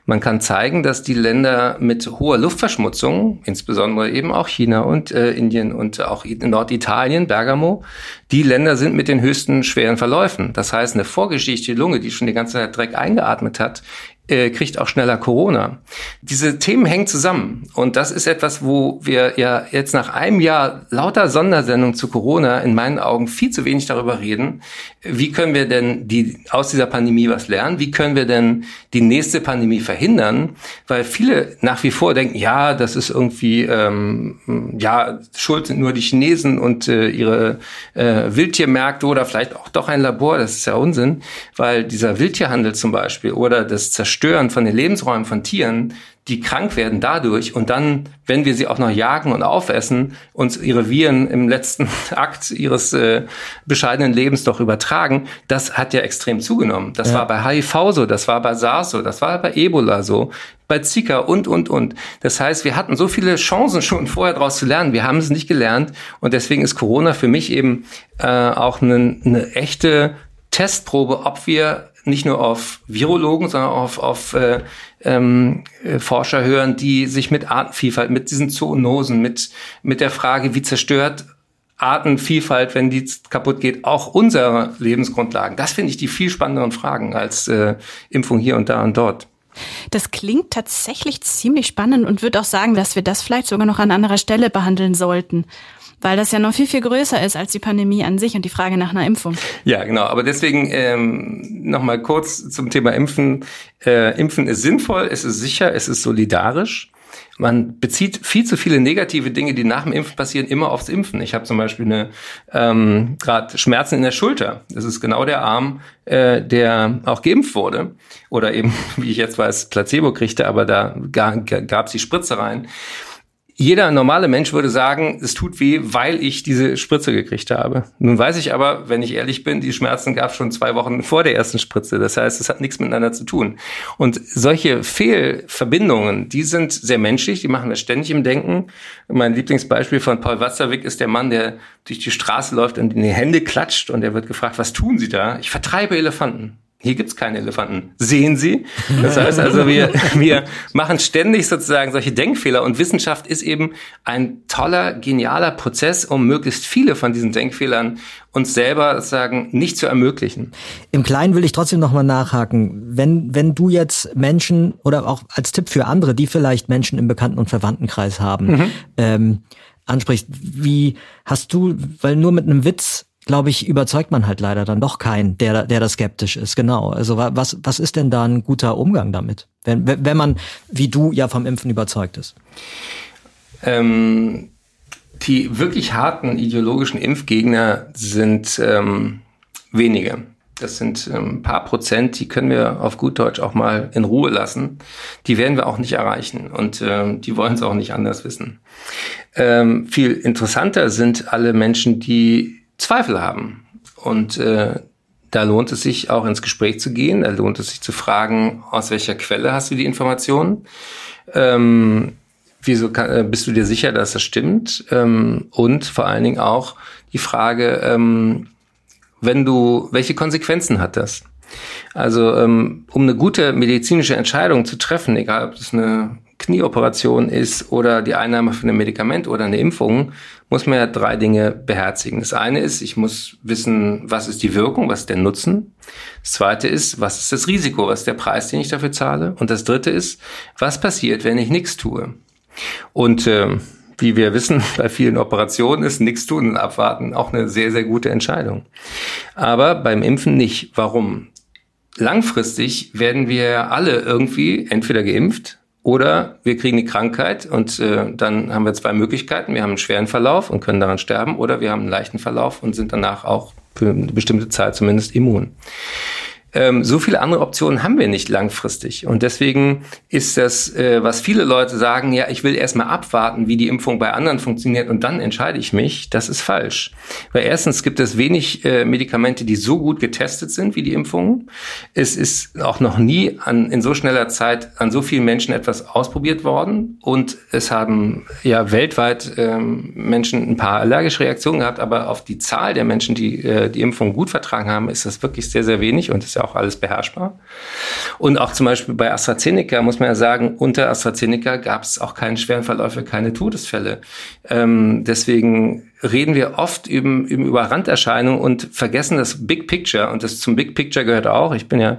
Man kann zeigen, dass die Länder mit hoher Luftverschmutzung, insbesondere eben auch China und äh, Indien und auch Norditalien, Bergamo, die Länder sind mit den höchsten schweren Verläufen. Das heißt, eine vorgeschichtliche Lunge, die schon die ganze Zeit Dreck eingeatmet hat, äh, kriegt auch schneller Corona. Diese Themen hängen zusammen. Und das ist etwas, wo wir ja jetzt nach einem Jahr lauter Sondersendungen zu Corona in meinen Augen viel zu wenig darüber reden. Wie können wir denn die, aus dieser Pandemie was lernen? Wie können wir denn die nächste Pandemie verhindern? Weil viele nach wie vor denken, ja, das ist irgendwie, ähm, ja, schuld sind nur die Chinesen und äh, ihre äh, Wildtiermärkte oder vielleicht auch doch ein Labor. Das ist ja Unsinn, weil dieser Wildtierhandel zum Beispiel oder das Zerstören Zerstören von den Lebensräumen von Tieren, die krank werden dadurch und dann, wenn wir sie auch noch jagen und aufessen, uns ihre Viren im letzten Akt ihres äh, bescheidenen Lebens doch übertragen, das hat ja extrem zugenommen. Das ja. war bei HIV so, das war bei SARS so, das war bei Ebola so, bei Zika und, und, und. Das heißt, wir hatten so viele Chancen schon vorher daraus zu lernen. Wir haben es nicht gelernt und deswegen ist Corona für mich eben äh, auch eine, eine echte Testprobe, ob wir nicht nur auf Virologen, sondern auf, auf äh, ähm, äh, Forscher hören, die sich mit Artenvielfalt, mit diesen Zoonosen, mit, mit der Frage, wie zerstört Artenvielfalt, wenn die kaputt geht, auch unsere Lebensgrundlagen. Das finde ich die viel spannenderen Fragen als äh, Impfung hier und da und dort. Das klingt tatsächlich ziemlich spannend und würde auch sagen, dass wir das vielleicht sogar noch an anderer Stelle behandeln sollten weil das ja noch viel, viel größer ist als die Pandemie an sich und die Frage nach einer Impfung. Ja, genau. Aber deswegen ähm, nochmal kurz zum Thema Impfen. Äh, Impfen ist sinnvoll, es ist sicher, es ist solidarisch. Man bezieht viel zu viele negative Dinge, die nach dem Impfen passieren, immer aufs Impfen. Ich habe zum Beispiel eine ähm, gerade Schmerzen in der Schulter. Das ist genau der Arm, äh, der auch geimpft wurde oder eben, wie ich jetzt weiß, Placebo kriegte, aber da gab es die Spritze rein jeder normale Mensch würde sagen, es tut weh, weil ich diese Spritze gekriegt habe. Nun weiß ich aber, wenn ich ehrlich bin, die Schmerzen gab es schon zwei Wochen vor der ersten Spritze. Das heißt, es hat nichts miteinander zu tun. Und solche Fehlverbindungen, die sind sehr menschlich, die machen wir ständig im Denken. Mein Lieblingsbeispiel von Paul Watzlawick ist der Mann, der durch die Straße läuft und in die Hände klatscht und er wird gefragt, was tun Sie da? Ich vertreibe Elefanten. Hier gibt's keine Elefanten. Sehen Sie? Das heißt also, wir, wir machen ständig sozusagen solche Denkfehler und Wissenschaft ist eben ein toller, genialer Prozess, um möglichst viele von diesen Denkfehlern uns selber sozusagen nicht zu ermöglichen. Im Kleinen will ich trotzdem nochmal nachhaken. Wenn, wenn du jetzt Menschen oder auch als Tipp für andere, die vielleicht Menschen im Bekannten- und Verwandtenkreis haben, mhm. ähm, ansprichst, wie hast du, weil nur mit einem Witz glaube ich, überzeugt man halt leider dann doch keinen, der, der da skeptisch ist. Genau. Also was, was ist denn da ein guter Umgang damit, wenn, wenn man, wie du, ja vom Impfen überzeugt ist? Ähm, die wirklich harten ideologischen Impfgegner sind ähm, wenige. Das sind ähm, ein paar Prozent, die können wir auf gut Deutsch auch mal in Ruhe lassen. Die werden wir auch nicht erreichen und ähm, die wollen es auch nicht anders wissen. Ähm, viel interessanter sind alle Menschen, die Zweifel haben. Und äh, da lohnt es sich auch ins Gespräch zu gehen. Da lohnt es sich zu fragen, aus welcher Quelle hast du die Informationen? Ähm, wieso kann, äh, bist du dir sicher, dass das stimmt? Ähm, und vor allen Dingen auch die Frage, ähm, wenn du, welche Konsequenzen hat das? Also um eine gute medizinische Entscheidung zu treffen, egal ob das eine Knieoperation ist oder die Einnahme von einem Medikament oder eine Impfung, muss man ja drei Dinge beherzigen. Das eine ist, ich muss wissen, was ist die Wirkung, was ist der Nutzen. Das zweite ist, was ist das Risiko, was ist der Preis, den ich dafür zahle. Und das dritte ist, was passiert, wenn ich nichts tue. Und äh, wie wir wissen, bei vielen Operationen ist nichts tun und abwarten auch eine sehr, sehr gute Entscheidung. Aber beim Impfen nicht. Warum? Langfristig werden wir alle irgendwie entweder geimpft oder wir kriegen die Krankheit und äh, dann haben wir zwei Möglichkeiten. Wir haben einen schweren Verlauf und können daran sterben oder wir haben einen leichten Verlauf und sind danach auch für eine bestimmte Zeit zumindest immun. Ähm, so viele andere Optionen haben wir nicht langfristig. Und deswegen ist das, äh, was viele Leute sagen, ja, ich will erstmal abwarten, wie die Impfung bei anderen funktioniert und dann entscheide ich mich, das ist falsch. Weil erstens gibt es wenig äh, Medikamente, die so gut getestet sind wie die Impfungen. Es ist auch noch nie an, in so schneller Zeit an so vielen Menschen etwas ausprobiert worden. Und es haben ja weltweit ähm, Menschen ein paar allergische Reaktionen gehabt, aber auf die Zahl der Menschen, die äh, die Impfung gut vertragen haben, ist das wirklich sehr, sehr wenig und ist ja auch alles beherrschbar. Und auch zum Beispiel bei AstraZeneca muss man ja sagen, unter AstraZeneca gab es auch keine schweren Verläufe, keine Todesfälle. Ähm, deswegen reden wir oft über, über Randerscheinungen und vergessen das Big Picture. Und das zum Big Picture gehört auch, ich bin ja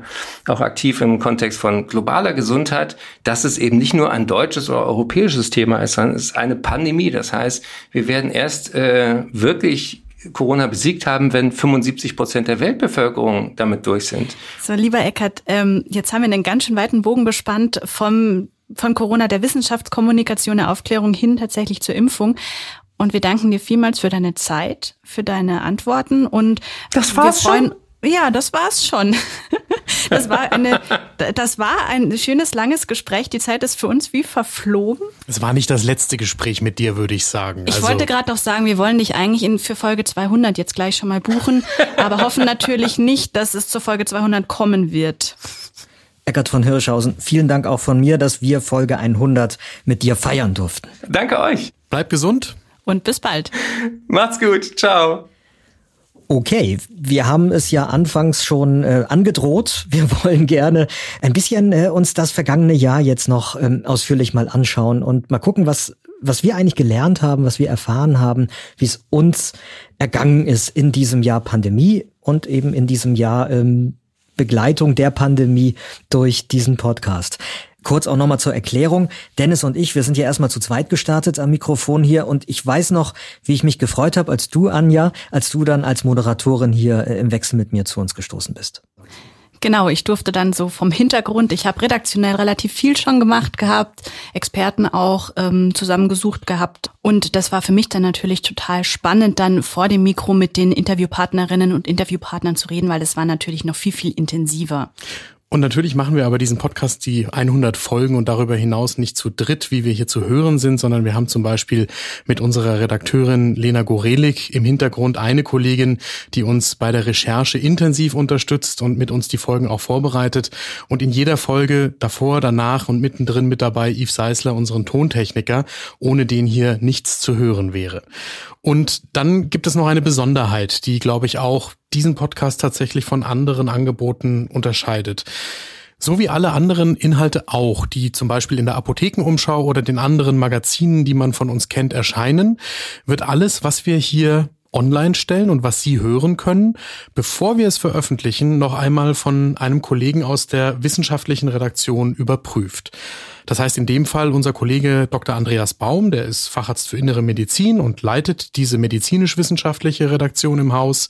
auch aktiv im Kontext von globaler Gesundheit, dass es eben nicht nur ein deutsches oder europäisches Thema ist, sondern es ist eine Pandemie. Das heißt, wir werden erst äh, wirklich Corona besiegt haben, wenn 75 Prozent der Weltbevölkerung damit durch sind. So, lieber Eckert, ähm, jetzt haben wir einen ganz schön weiten Bogen bespannt vom von Corona, der Wissenschaftskommunikation, der Aufklärung hin tatsächlich zur Impfung. Und wir danken dir vielmals für deine Zeit, für deine Antworten und das war's wir freuen, schon? Ja, das war's schon. Das war eine, das war ein schönes langes Gespräch. Die Zeit ist für uns wie verflogen. Es war nicht das letzte Gespräch mit dir, würde ich sagen. Ich also wollte gerade noch sagen, wir wollen dich eigentlich in, für Folge 200 jetzt gleich schon mal buchen, aber hoffen natürlich nicht, dass es zur Folge 200 kommen wird. Eckert von Hirschhausen, vielen Dank auch von mir, dass wir Folge 100 mit dir feiern durften. Danke euch. Bleib gesund. Und bis bald. Macht's gut. Ciao. Okay, wir haben es ja anfangs schon äh, angedroht. Wir wollen gerne ein bisschen äh, uns das vergangene Jahr jetzt noch ähm, ausführlich mal anschauen und mal gucken, was was wir eigentlich gelernt haben, was wir erfahren haben, wie es uns ergangen ist in diesem Jahr Pandemie und eben in diesem Jahr ähm, Begleitung der Pandemie durch diesen Podcast. Kurz auch nochmal zur Erklärung. Dennis und ich, wir sind ja erstmal zu zweit gestartet am Mikrofon hier und ich weiß noch, wie ich mich gefreut habe, als du, Anja, als du dann als Moderatorin hier äh, im Wechsel mit mir zu uns gestoßen bist. Genau, ich durfte dann so vom Hintergrund, ich habe redaktionell relativ viel schon gemacht gehabt, Experten auch ähm, zusammengesucht gehabt. Und das war für mich dann natürlich total spannend, dann vor dem Mikro mit den Interviewpartnerinnen und Interviewpartnern zu reden, weil das war natürlich noch viel, viel intensiver. Und natürlich machen wir aber diesen Podcast die 100 Folgen und darüber hinaus nicht zu dritt, wie wir hier zu hören sind, sondern wir haben zum Beispiel mit unserer Redakteurin Lena Gorelik im Hintergrund eine Kollegin, die uns bei der Recherche intensiv unterstützt und mit uns die Folgen auch vorbereitet. Und in jeder Folge davor, danach und mittendrin mit dabei Yves Seisler, unseren Tontechniker, ohne den hier nichts zu hören wäre. Und dann gibt es noch eine Besonderheit, die, glaube ich, auch diesen Podcast tatsächlich von anderen Angeboten unterscheidet. So wie alle anderen Inhalte auch, die zum Beispiel in der Apothekenumschau oder den anderen Magazinen, die man von uns kennt, erscheinen, wird alles, was wir hier online stellen und was Sie hören können, bevor wir es veröffentlichen, noch einmal von einem Kollegen aus der wissenschaftlichen Redaktion überprüft. Das heißt in dem Fall unser Kollege Dr. Andreas Baum, der ist Facharzt für innere Medizin und leitet diese medizinisch-wissenschaftliche Redaktion im Haus.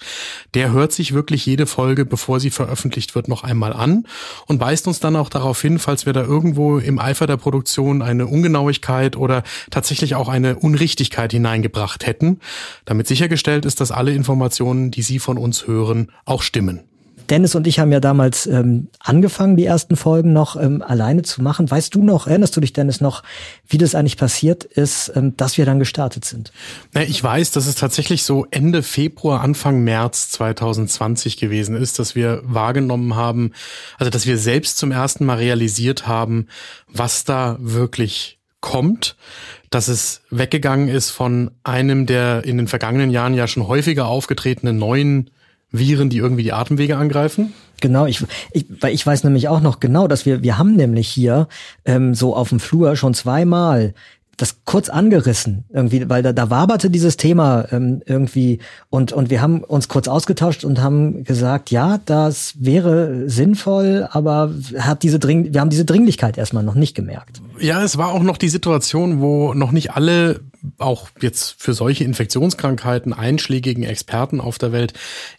Der hört sich wirklich jede Folge, bevor sie veröffentlicht wird, noch einmal an und weist uns dann auch darauf hin, falls wir da irgendwo im Eifer der Produktion eine Ungenauigkeit oder tatsächlich auch eine Unrichtigkeit hineingebracht hätten, damit sichergestellt ist, dass alle Informationen, die Sie von uns hören, auch stimmen. Dennis und ich haben ja damals ähm, angefangen, die ersten Folgen noch ähm, alleine zu machen. Weißt du noch, erinnerst du dich, Dennis, noch, wie das eigentlich passiert ist, ähm, dass wir dann gestartet sind? Na, ich weiß, dass es tatsächlich so Ende Februar, Anfang März 2020 gewesen ist, dass wir wahrgenommen haben, also dass wir selbst zum ersten Mal realisiert haben, was da wirklich kommt, dass es weggegangen ist von einem der in den vergangenen Jahren ja schon häufiger aufgetretenen neuen Viren, die irgendwie die Atemwege angreifen? Genau, ich, ich, weil ich weiß nämlich auch noch genau, dass wir, wir haben nämlich hier ähm, so auf dem Flur schon zweimal das kurz angerissen irgendwie, weil da, da waberte dieses Thema ähm, irgendwie und und wir haben uns kurz ausgetauscht und haben gesagt, ja, das wäre sinnvoll, aber hat diese Dring wir haben diese Dringlichkeit erstmal noch nicht gemerkt. Ja, es war auch noch die Situation, wo noch nicht alle auch jetzt für solche Infektionskrankheiten einschlägigen Experten auf der Welt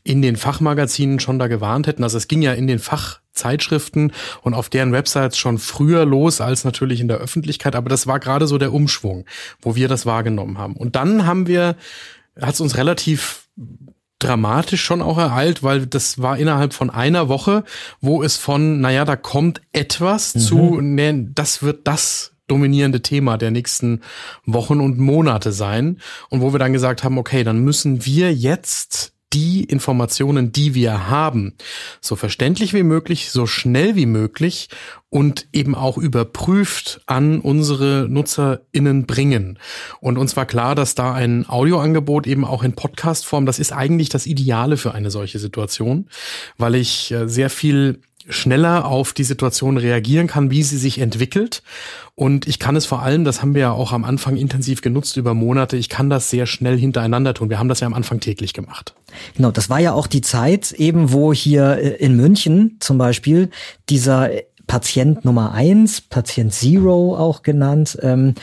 in den Fachmagazinen schon da gewarnt hätten. Also es ging ja in den Fachzeitschriften und auf deren Websites schon früher los als natürlich in der Öffentlichkeit. Aber das war gerade so der Umschwung, wo wir das wahrgenommen haben. Und dann haben wir, hat es uns relativ dramatisch schon auch ereilt, weil das war innerhalb von einer Woche, wo es von, naja, da kommt etwas mhm. zu, ne, das wird das dominierende Thema der nächsten Wochen und Monate sein. Und wo wir dann gesagt haben, okay, dann müssen wir jetzt die Informationen, die wir haben, so verständlich wie möglich, so schnell wie möglich und eben auch überprüft an unsere NutzerInnen bringen. Und uns war klar, dass da ein Audioangebot eben auch in Podcastform, das ist eigentlich das Ideale für eine solche Situation, weil ich äh, sehr viel schneller auf die Situation reagieren kann, wie sie sich entwickelt. Und ich kann es vor allem, das haben wir ja auch am Anfang intensiv genutzt über Monate, ich kann das sehr schnell hintereinander tun. Wir haben das ja am Anfang täglich gemacht. Genau, das war ja auch die Zeit eben, wo hier äh, in München zum Beispiel dieser Patient Nummer eins, Patient Zero auch genannt, ähm,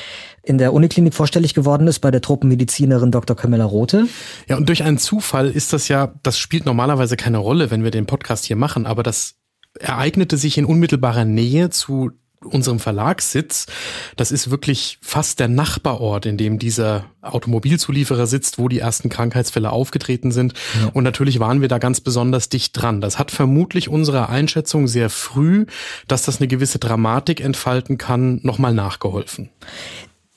in der Uniklinik vorstellig geworden ist bei der Tropenmedizinerin Dr. Camilla Rote. Ja, und durch einen Zufall ist das ja, das spielt normalerweise keine Rolle, wenn wir den Podcast hier machen, aber das ereignete sich in unmittelbarer Nähe zu unserem Verlagssitz. Das ist wirklich fast der Nachbarort, in dem dieser Automobilzulieferer sitzt, wo die ersten Krankheitsfälle aufgetreten sind. Ja. Und natürlich waren wir da ganz besonders dicht dran. Das hat vermutlich unserer Einschätzung sehr früh, dass das eine gewisse Dramatik entfalten kann, nochmal nachgeholfen.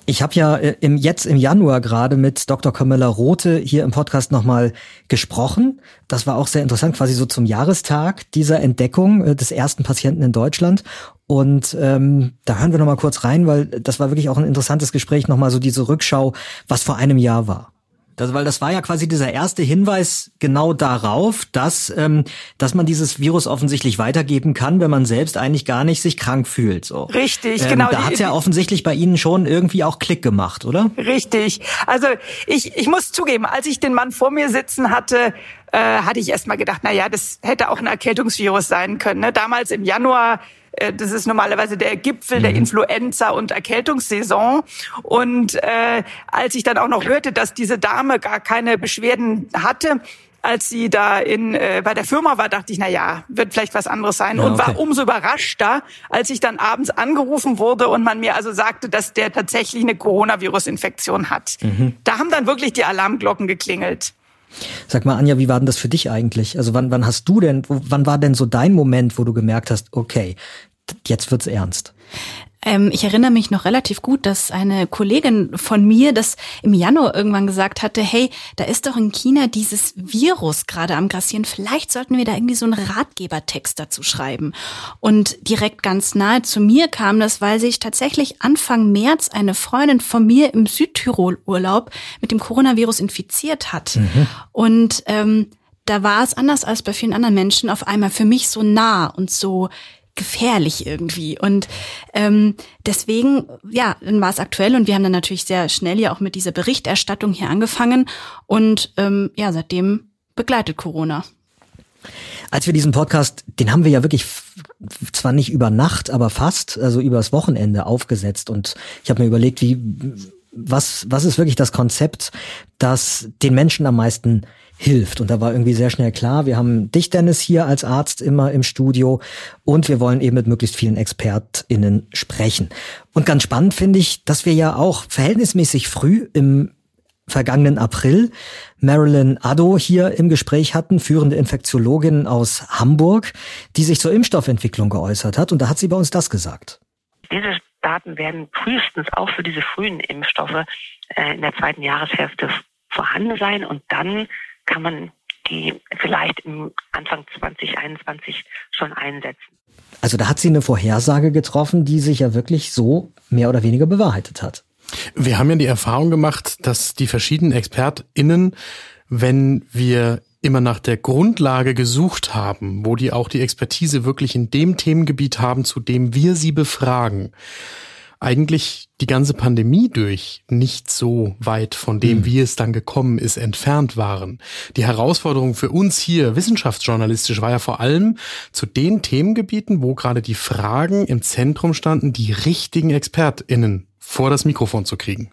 Ich habe ja äh, im, jetzt im Januar gerade mit Dr. Camilla Rote hier im Podcast nochmal gesprochen. Das war auch sehr interessant, quasi so zum Jahrestag dieser Entdeckung äh, des ersten Patienten in Deutschland. Und ähm, da hören wir nochmal kurz rein, weil das war wirklich auch ein interessantes Gespräch, nochmal so diese Rückschau, was vor einem Jahr war. Das, weil das war ja quasi dieser erste Hinweis genau darauf, dass, ähm, dass man dieses Virus offensichtlich weitergeben kann, wenn man selbst eigentlich gar nicht sich krank fühlt. So. Richtig, ähm, genau. Da hat's ja offensichtlich bei Ihnen schon irgendwie auch Klick gemacht, oder? Richtig. Also ich, ich muss zugeben, als ich den Mann vor mir sitzen hatte, äh, hatte ich erst mal gedacht, na ja, das hätte auch ein Erkältungsvirus sein können. Ne? Damals im Januar das ist normalerweise der Gipfel mhm. der Influenza- und Erkältungssaison. Und äh, als ich dann auch noch hörte, dass diese Dame gar keine Beschwerden hatte, als sie da in äh, bei der Firma war, dachte ich, na ja, wird vielleicht was anderes sein ja, okay. und war umso überraschter, als ich dann abends angerufen wurde und man mir also sagte, dass der tatsächlich eine Coronavirus-Infektion hat. Mhm. Da haben dann wirklich die Alarmglocken geklingelt. Sag mal, Anja, wie war denn das für dich eigentlich? Also wann, wann hast du denn, wann war denn so dein Moment, wo du gemerkt hast, okay, jetzt wird's ernst? Ähm, ich erinnere mich noch relativ gut, dass eine Kollegin von mir das im Januar irgendwann gesagt hatte, hey, da ist doch in China dieses Virus gerade am Grassieren. Vielleicht sollten wir da irgendwie so einen Ratgebertext dazu schreiben. Und direkt ganz nahe zu mir kam das, weil sich tatsächlich Anfang März eine Freundin von mir im Südtirol Urlaub mit dem Coronavirus infiziert hat. Mhm. Und ähm, da war es anders als bei vielen anderen Menschen auf einmal für mich so nah und so gefährlich irgendwie. Und ähm, deswegen, ja, dann war es aktuell und wir haben dann natürlich sehr schnell ja auch mit dieser Berichterstattung hier angefangen und ähm, ja, seitdem begleitet Corona. Als wir diesen Podcast, den haben wir ja wirklich zwar nicht über Nacht, aber fast, also übers Wochenende aufgesetzt und ich habe mir überlegt, wie was was ist wirklich das Konzept, das den Menschen am meisten hilft. Und da war irgendwie sehr schnell klar, wir haben dich, Dennis, hier als Arzt immer im Studio und wir wollen eben mit möglichst vielen ExpertInnen sprechen. Und ganz spannend finde ich, dass wir ja auch verhältnismäßig früh im vergangenen April Marilyn Addo hier im Gespräch hatten, führende Infektiologin aus Hamburg, die sich zur Impfstoffentwicklung geäußert hat. Und da hat sie bei uns das gesagt. Diese Daten werden frühestens auch für diese frühen Impfstoffe äh, in der zweiten Jahreshälfte vorhanden sein und dann kann man die vielleicht im Anfang 2021 schon einsetzen. Also da hat sie eine Vorhersage getroffen, die sich ja wirklich so mehr oder weniger bewahrheitet hat. Wir haben ja die Erfahrung gemacht, dass die verschiedenen ExpertInnen, wenn wir immer nach der Grundlage gesucht haben, wo die auch die Expertise wirklich in dem Themengebiet haben, zu dem wir sie befragen, eigentlich die ganze Pandemie durch nicht so weit von dem, mhm. wie es dann gekommen ist, entfernt waren. Die Herausforderung für uns hier wissenschaftsjournalistisch war ja vor allem zu den Themengebieten, wo gerade die Fragen im Zentrum standen, die richtigen ExpertInnen vor das Mikrofon zu kriegen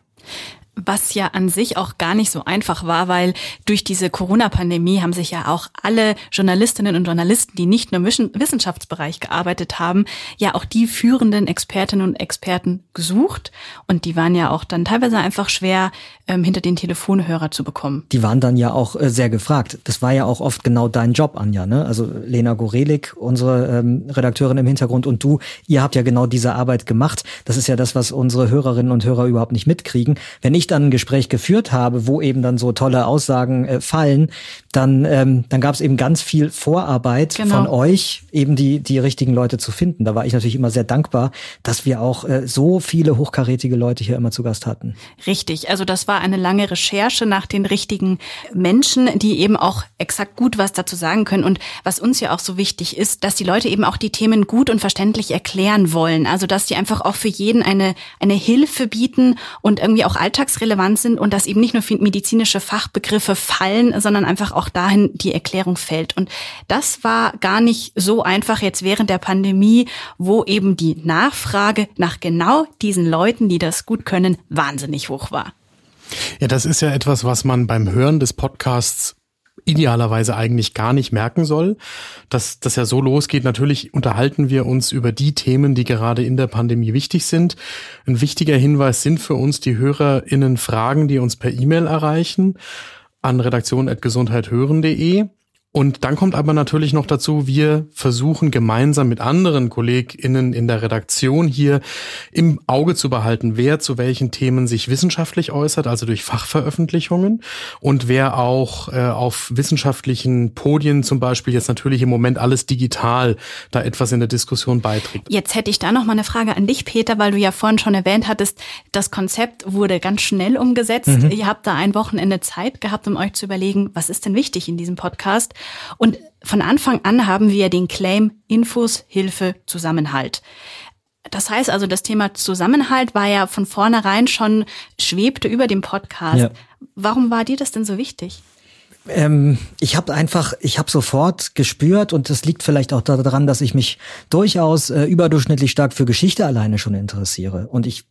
was ja an sich auch gar nicht so einfach war, weil durch diese Corona-Pandemie haben sich ja auch alle Journalistinnen und Journalisten, die nicht nur im Wissenschaftsbereich gearbeitet haben, ja auch die führenden Expertinnen und Experten gesucht. Und die waren ja auch dann teilweise einfach schwer ähm, hinter den Telefonhörer zu bekommen. Die waren dann ja auch äh, sehr gefragt. Das war ja auch oft genau dein Job, Anja. Ne? Also Lena Gorelik, unsere ähm, Redakteurin im Hintergrund und du, ihr habt ja genau diese Arbeit gemacht. Das ist ja das, was unsere Hörerinnen und Hörer überhaupt nicht mitkriegen. Wenn ich dann ein Gespräch geführt habe, wo eben dann so tolle Aussagen äh, fallen, dann, ähm, dann gab es eben ganz viel Vorarbeit genau. von euch, eben die, die richtigen Leute zu finden. Da war ich natürlich immer sehr dankbar, dass wir auch äh, so viele hochkarätige Leute hier immer zu Gast hatten. Richtig, also das war eine lange Recherche nach den richtigen Menschen, die eben auch exakt gut was dazu sagen können. Und was uns ja auch so wichtig ist, dass die Leute eben auch die Themen gut und verständlich erklären wollen. Also dass die einfach auch für jeden eine, eine Hilfe bieten und irgendwie auch alltagsrelevant sind und dass eben nicht nur medizinische Fachbegriffe fallen, sondern einfach auch dahin die Erklärung fällt. Und das war gar nicht so einfach jetzt während der Pandemie, wo eben die Nachfrage nach genau diesen Leuten, die das gut können, wahnsinnig hoch war. Ja, das ist ja etwas, was man beim Hören des Podcasts idealerweise eigentlich gar nicht merken soll. Dass das ja so losgeht, natürlich unterhalten wir uns über die Themen, die gerade in der Pandemie wichtig sind. Ein wichtiger Hinweis sind für uns die HörerInnen Fragen, die uns per E-Mail erreichen an redaktion.gesundheithören.de. Und dann kommt aber natürlich noch dazu, wir versuchen gemeinsam mit anderen KollegInnen in der Redaktion hier im Auge zu behalten, wer zu welchen Themen sich wissenschaftlich äußert, also durch Fachveröffentlichungen und wer auch äh, auf wissenschaftlichen Podien zum Beispiel jetzt natürlich im Moment alles digital da etwas in der Diskussion beiträgt. Jetzt hätte ich da noch mal eine Frage an dich, Peter, weil du ja vorhin schon erwähnt hattest, das Konzept wurde ganz schnell umgesetzt. Mhm. Ihr habt da ein Wochenende Zeit gehabt, um euch zu überlegen, was ist denn wichtig in diesem Podcast? Und von Anfang an haben wir den Claim Infos, Hilfe, Zusammenhalt. Das heißt also, das Thema Zusammenhalt war ja von vornherein schon, schwebte über dem Podcast. Ja. Warum war dir das denn so wichtig? Ähm, ich habe einfach, ich habe sofort gespürt und das liegt vielleicht auch daran, dass ich mich durchaus äh, überdurchschnittlich stark für Geschichte alleine schon interessiere. Und ich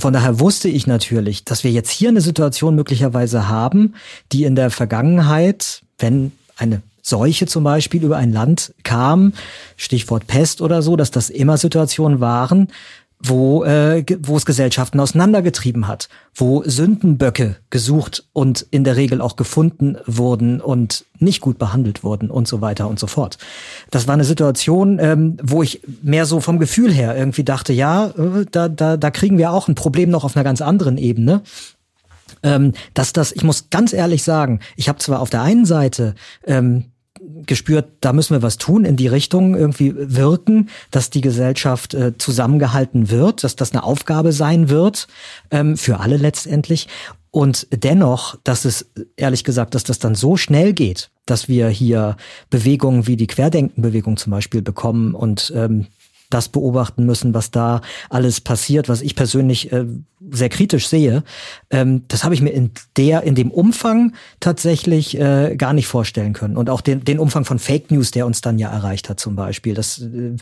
von daher wusste ich natürlich, dass wir jetzt hier eine Situation möglicherweise haben, die in der Vergangenheit, wenn eine Seuche zum Beispiel über ein Land kam, Stichwort Pest oder so, dass das immer Situationen waren, wo, äh, wo es Gesellschaften auseinandergetrieben hat, wo Sündenböcke gesucht und in der Regel auch gefunden wurden und nicht gut behandelt wurden und so weiter und so fort. Das war eine Situation, ähm, wo ich mehr so vom Gefühl her irgendwie dachte, ja, äh, da, da, da kriegen wir auch ein Problem noch auf einer ganz anderen Ebene. Ähm, dass das, ich muss ganz ehrlich sagen, ich habe zwar auf der einen Seite ähm, gespürt, da müssen wir was tun, in die Richtung irgendwie wirken, dass die Gesellschaft äh, zusammengehalten wird, dass das eine Aufgabe sein wird, ähm, für alle letztendlich. Und dennoch, dass es, ehrlich gesagt, dass das dann so schnell geht, dass wir hier Bewegungen wie die Querdenkenbewegung zum Beispiel bekommen und ähm, das beobachten müssen, was da alles passiert, was ich persönlich äh, sehr kritisch sehe. Ähm, das habe ich mir in der, in dem Umfang tatsächlich äh, gar nicht vorstellen können. Und auch den, den Umfang von Fake News, der uns dann ja erreicht hat, zum Beispiel. Das äh,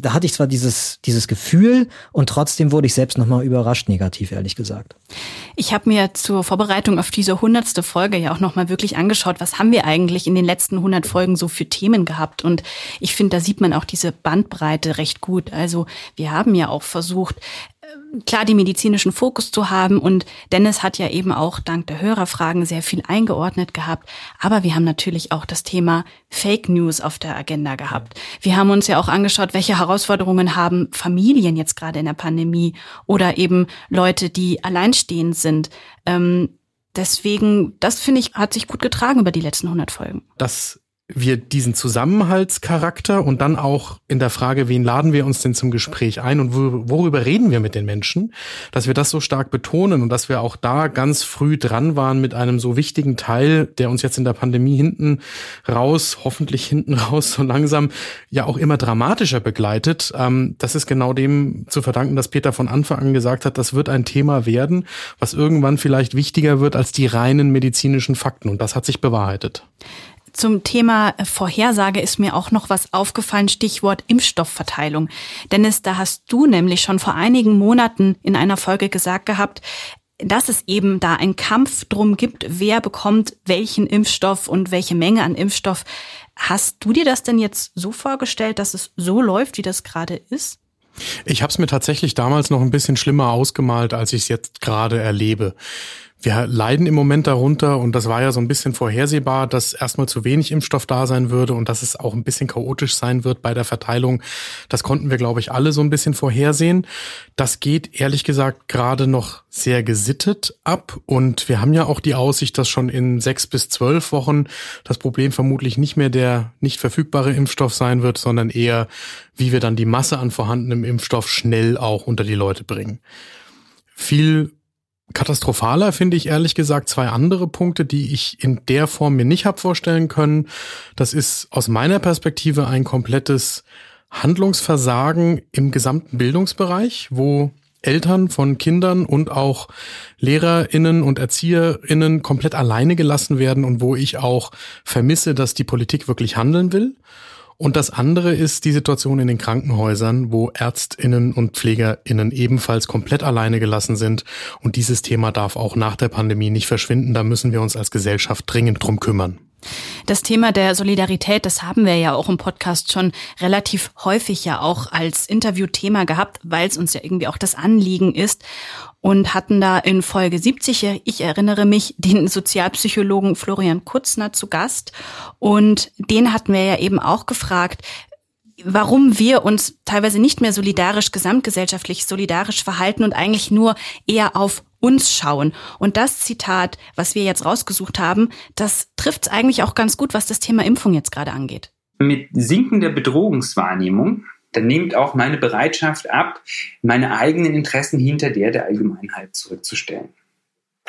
da hatte ich zwar dieses, dieses Gefühl und trotzdem wurde ich selbst nochmal überrascht negativ, ehrlich gesagt. Ich habe mir zur Vorbereitung auf diese hundertste Folge ja auch nochmal wirklich angeschaut, was haben wir eigentlich in den letzten hundert Folgen so für Themen gehabt. Und ich finde, da sieht man auch diese Bandbreite recht gut. Also wir haben ja auch versucht, klar die medizinischen Fokus zu haben. Und Dennis hat ja eben auch dank der Hörerfragen sehr viel eingeordnet gehabt. Aber wir haben natürlich auch das Thema Fake News auf der Agenda gehabt. Wir haben uns ja auch angeschaut, welche Herausforderungen haben Familien jetzt gerade in der Pandemie oder eben Leute, die alleinstehend sind. Ähm, deswegen, das finde ich, hat sich gut getragen über die letzten 100 Folgen. Das wir diesen Zusammenhaltscharakter und dann auch in der Frage, wen laden wir uns denn zum Gespräch ein und worüber reden wir mit den Menschen, dass wir das so stark betonen und dass wir auch da ganz früh dran waren mit einem so wichtigen Teil, der uns jetzt in der Pandemie hinten raus, hoffentlich hinten raus so langsam ja auch immer dramatischer begleitet. Ähm, das ist genau dem zu verdanken, dass Peter von Anfang an gesagt hat, das wird ein Thema werden, was irgendwann vielleicht wichtiger wird als die reinen medizinischen Fakten und das hat sich bewahrheitet. Zum Thema Vorhersage ist mir auch noch was aufgefallen, Stichwort Impfstoffverteilung. Dennis, da hast du nämlich schon vor einigen Monaten in einer Folge gesagt gehabt, dass es eben da einen Kampf drum gibt, wer bekommt welchen Impfstoff und welche Menge an Impfstoff. Hast du dir das denn jetzt so vorgestellt, dass es so läuft, wie das gerade ist? Ich habe es mir tatsächlich damals noch ein bisschen schlimmer ausgemalt, als ich es jetzt gerade erlebe. Wir leiden im Moment darunter und das war ja so ein bisschen vorhersehbar, dass erstmal zu wenig Impfstoff da sein würde und dass es auch ein bisschen chaotisch sein wird bei der Verteilung. Das konnten wir, glaube ich, alle so ein bisschen vorhersehen. Das geht ehrlich gesagt gerade noch sehr gesittet ab und wir haben ja auch die Aussicht, dass schon in sechs bis zwölf Wochen das Problem vermutlich nicht mehr der nicht verfügbare Impfstoff sein wird, sondern eher, wie wir dann die Masse an vorhandenem Impfstoff schnell auch unter die Leute bringen. Viel Katastrophaler finde ich ehrlich gesagt zwei andere Punkte, die ich in der Form mir nicht habe vorstellen können. Das ist aus meiner Perspektive ein komplettes Handlungsversagen im gesamten Bildungsbereich, wo Eltern von Kindern und auch Lehrerinnen und Erzieherinnen komplett alleine gelassen werden und wo ich auch vermisse, dass die Politik wirklich handeln will. Und das andere ist die Situation in den Krankenhäusern, wo Ärztinnen und Pflegerinnen ebenfalls komplett alleine gelassen sind. Und dieses Thema darf auch nach der Pandemie nicht verschwinden. Da müssen wir uns als Gesellschaft dringend drum kümmern. Das Thema der Solidarität, das haben wir ja auch im Podcast schon relativ häufig ja auch als Interviewthema gehabt, weil es uns ja irgendwie auch das Anliegen ist und hatten da in Folge 70, ich erinnere mich, den Sozialpsychologen Florian Kutzner zu Gast. Und den hatten wir ja eben auch gefragt, warum wir uns teilweise nicht mehr solidarisch, gesamtgesellschaftlich solidarisch verhalten und eigentlich nur eher auf uns schauen. Und das Zitat, was wir jetzt rausgesucht haben, das trifft eigentlich auch ganz gut, was das Thema Impfung jetzt gerade angeht. Mit sinkender Bedrohungswahrnehmung dann nimmt auch meine Bereitschaft ab, meine eigenen Interessen hinter der der Allgemeinheit zurückzustellen.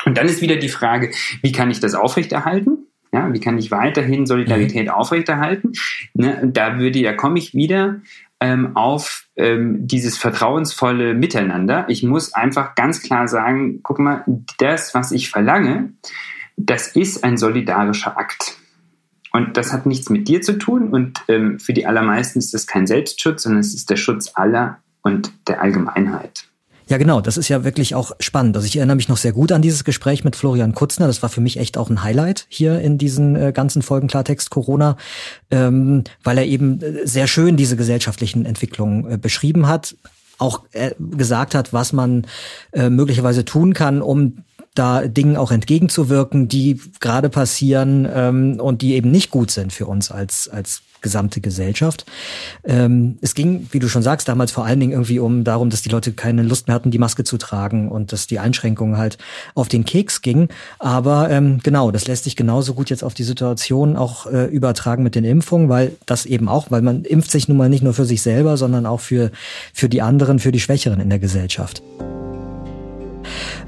Und dann ist wieder die Frage, wie kann ich das aufrechterhalten? Ja, wie kann ich weiterhin Solidarität mhm. aufrechterhalten? Ne, da würde, da komme ich wieder ähm, auf ähm, dieses vertrauensvolle Miteinander. Ich muss einfach ganz klar sagen, guck mal, das, was ich verlange, das ist ein solidarischer Akt. Und das hat nichts mit dir zu tun. Und ähm, für die allermeisten ist das kein Selbstschutz, sondern es ist der Schutz aller und der Allgemeinheit. Ja, genau. Das ist ja wirklich auch spannend. Also ich erinnere mich noch sehr gut an dieses Gespräch mit Florian Kutzner. Das war für mich echt auch ein Highlight hier in diesen äh, ganzen Folgen Klartext Corona, ähm, weil er eben äh, sehr schön diese gesellschaftlichen Entwicklungen äh, beschrieben hat auch äh, gesagt hat, was man äh, möglicherweise tun kann, um da Dingen auch entgegenzuwirken, die gerade passieren ähm, und die eben nicht gut sind für uns als, als gesamte Gesellschaft. Ähm, es ging, wie du schon sagst, damals vor allen Dingen irgendwie um darum, dass die Leute keine Lust mehr hatten, die Maske zu tragen und dass die Einschränkungen halt auf den Keks gingen. Aber ähm, genau, das lässt sich genauso gut jetzt auf die Situation auch äh, übertragen mit den Impfungen, weil das eben auch, weil man impft sich nun mal nicht nur für sich selber, sondern auch für, für die anderen, für die Schwächeren in der Gesellschaft.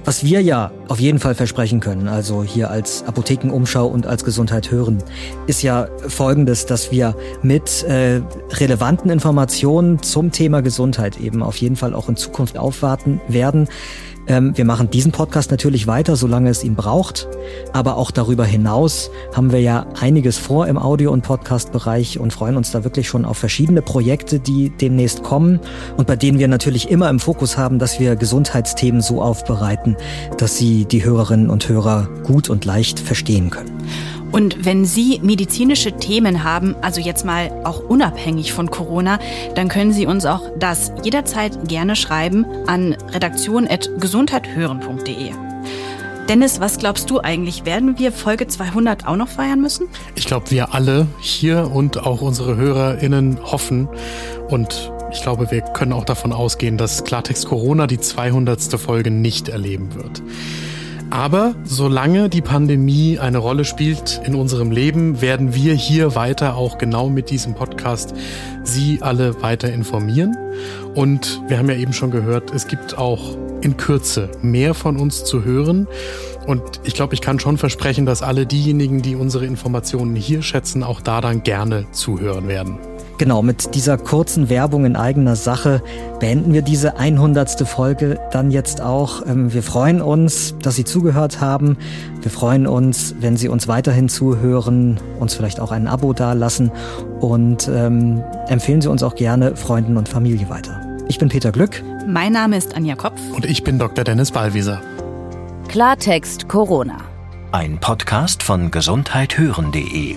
Was wir ja auf jeden Fall versprechen können, also hier als Apothekenumschau und als Gesundheit hören, ist ja folgendes, dass wir mit äh, relevanten Informationen zum Thema Gesundheit eben auf jeden Fall auch in Zukunft aufwarten werden. Ähm, wir machen diesen Podcast natürlich weiter, solange es ihn braucht. Aber auch darüber hinaus haben wir ja einiges vor im Audio- und Podcast-Bereich und freuen uns da wirklich schon auf verschiedene Projekte, die demnächst kommen und bei denen wir natürlich immer im Fokus haben, dass wir Gesundheitsthemen so aufbereiten, dass sie die Hörerinnen und Hörer gut und leicht verstehen können. Und wenn Sie medizinische Themen haben, also jetzt mal auch unabhängig von Corona, dann können Sie uns auch das jederzeit gerne schreiben an redaktion.gesundheithören.de. Dennis, was glaubst du eigentlich? Werden wir Folge 200 auch noch feiern müssen? Ich glaube, wir alle hier und auch unsere HörerInnen hoffen und ich glaube, wir können auch davon ausgehen, dass Klartext Corona die 200. Folge nicht erleben wird. Aber solange die Pandemie eine Rolle spielt in unserem Leben, werden wir hier weiter auch genau mit diesem Podcast Sie alle weiter informieren. Und wir haben ja eben schon gehört, es gibt auch in Kürze mehr von uns zu hören. Und ich glaube, ich kann schon versprechen, dass alle diejenigen, die unsere Informationen hier schätzen, auch da dann gerne zuhören werden. Genau, mit dieser kurzen Werbung in eigener Sache beenden wir diese 100. Folge dann jetzt auch. Ähm, wir freuen uns, dass Sie zugehört haben. Wir freuen uns, wenn Sie uns weiterhin zuhören, uns vielleicht auch ein Abo dalassen und ähm, empfehlen Sie uns auch gerne Freunden und Familie weiter. Ich bin Peter Glück. Mein Name ist Anja Kopf. Und ich bin Dr. Dennis Ballwieser. Klartext Corona. Ein Podcast von gesundheithören.de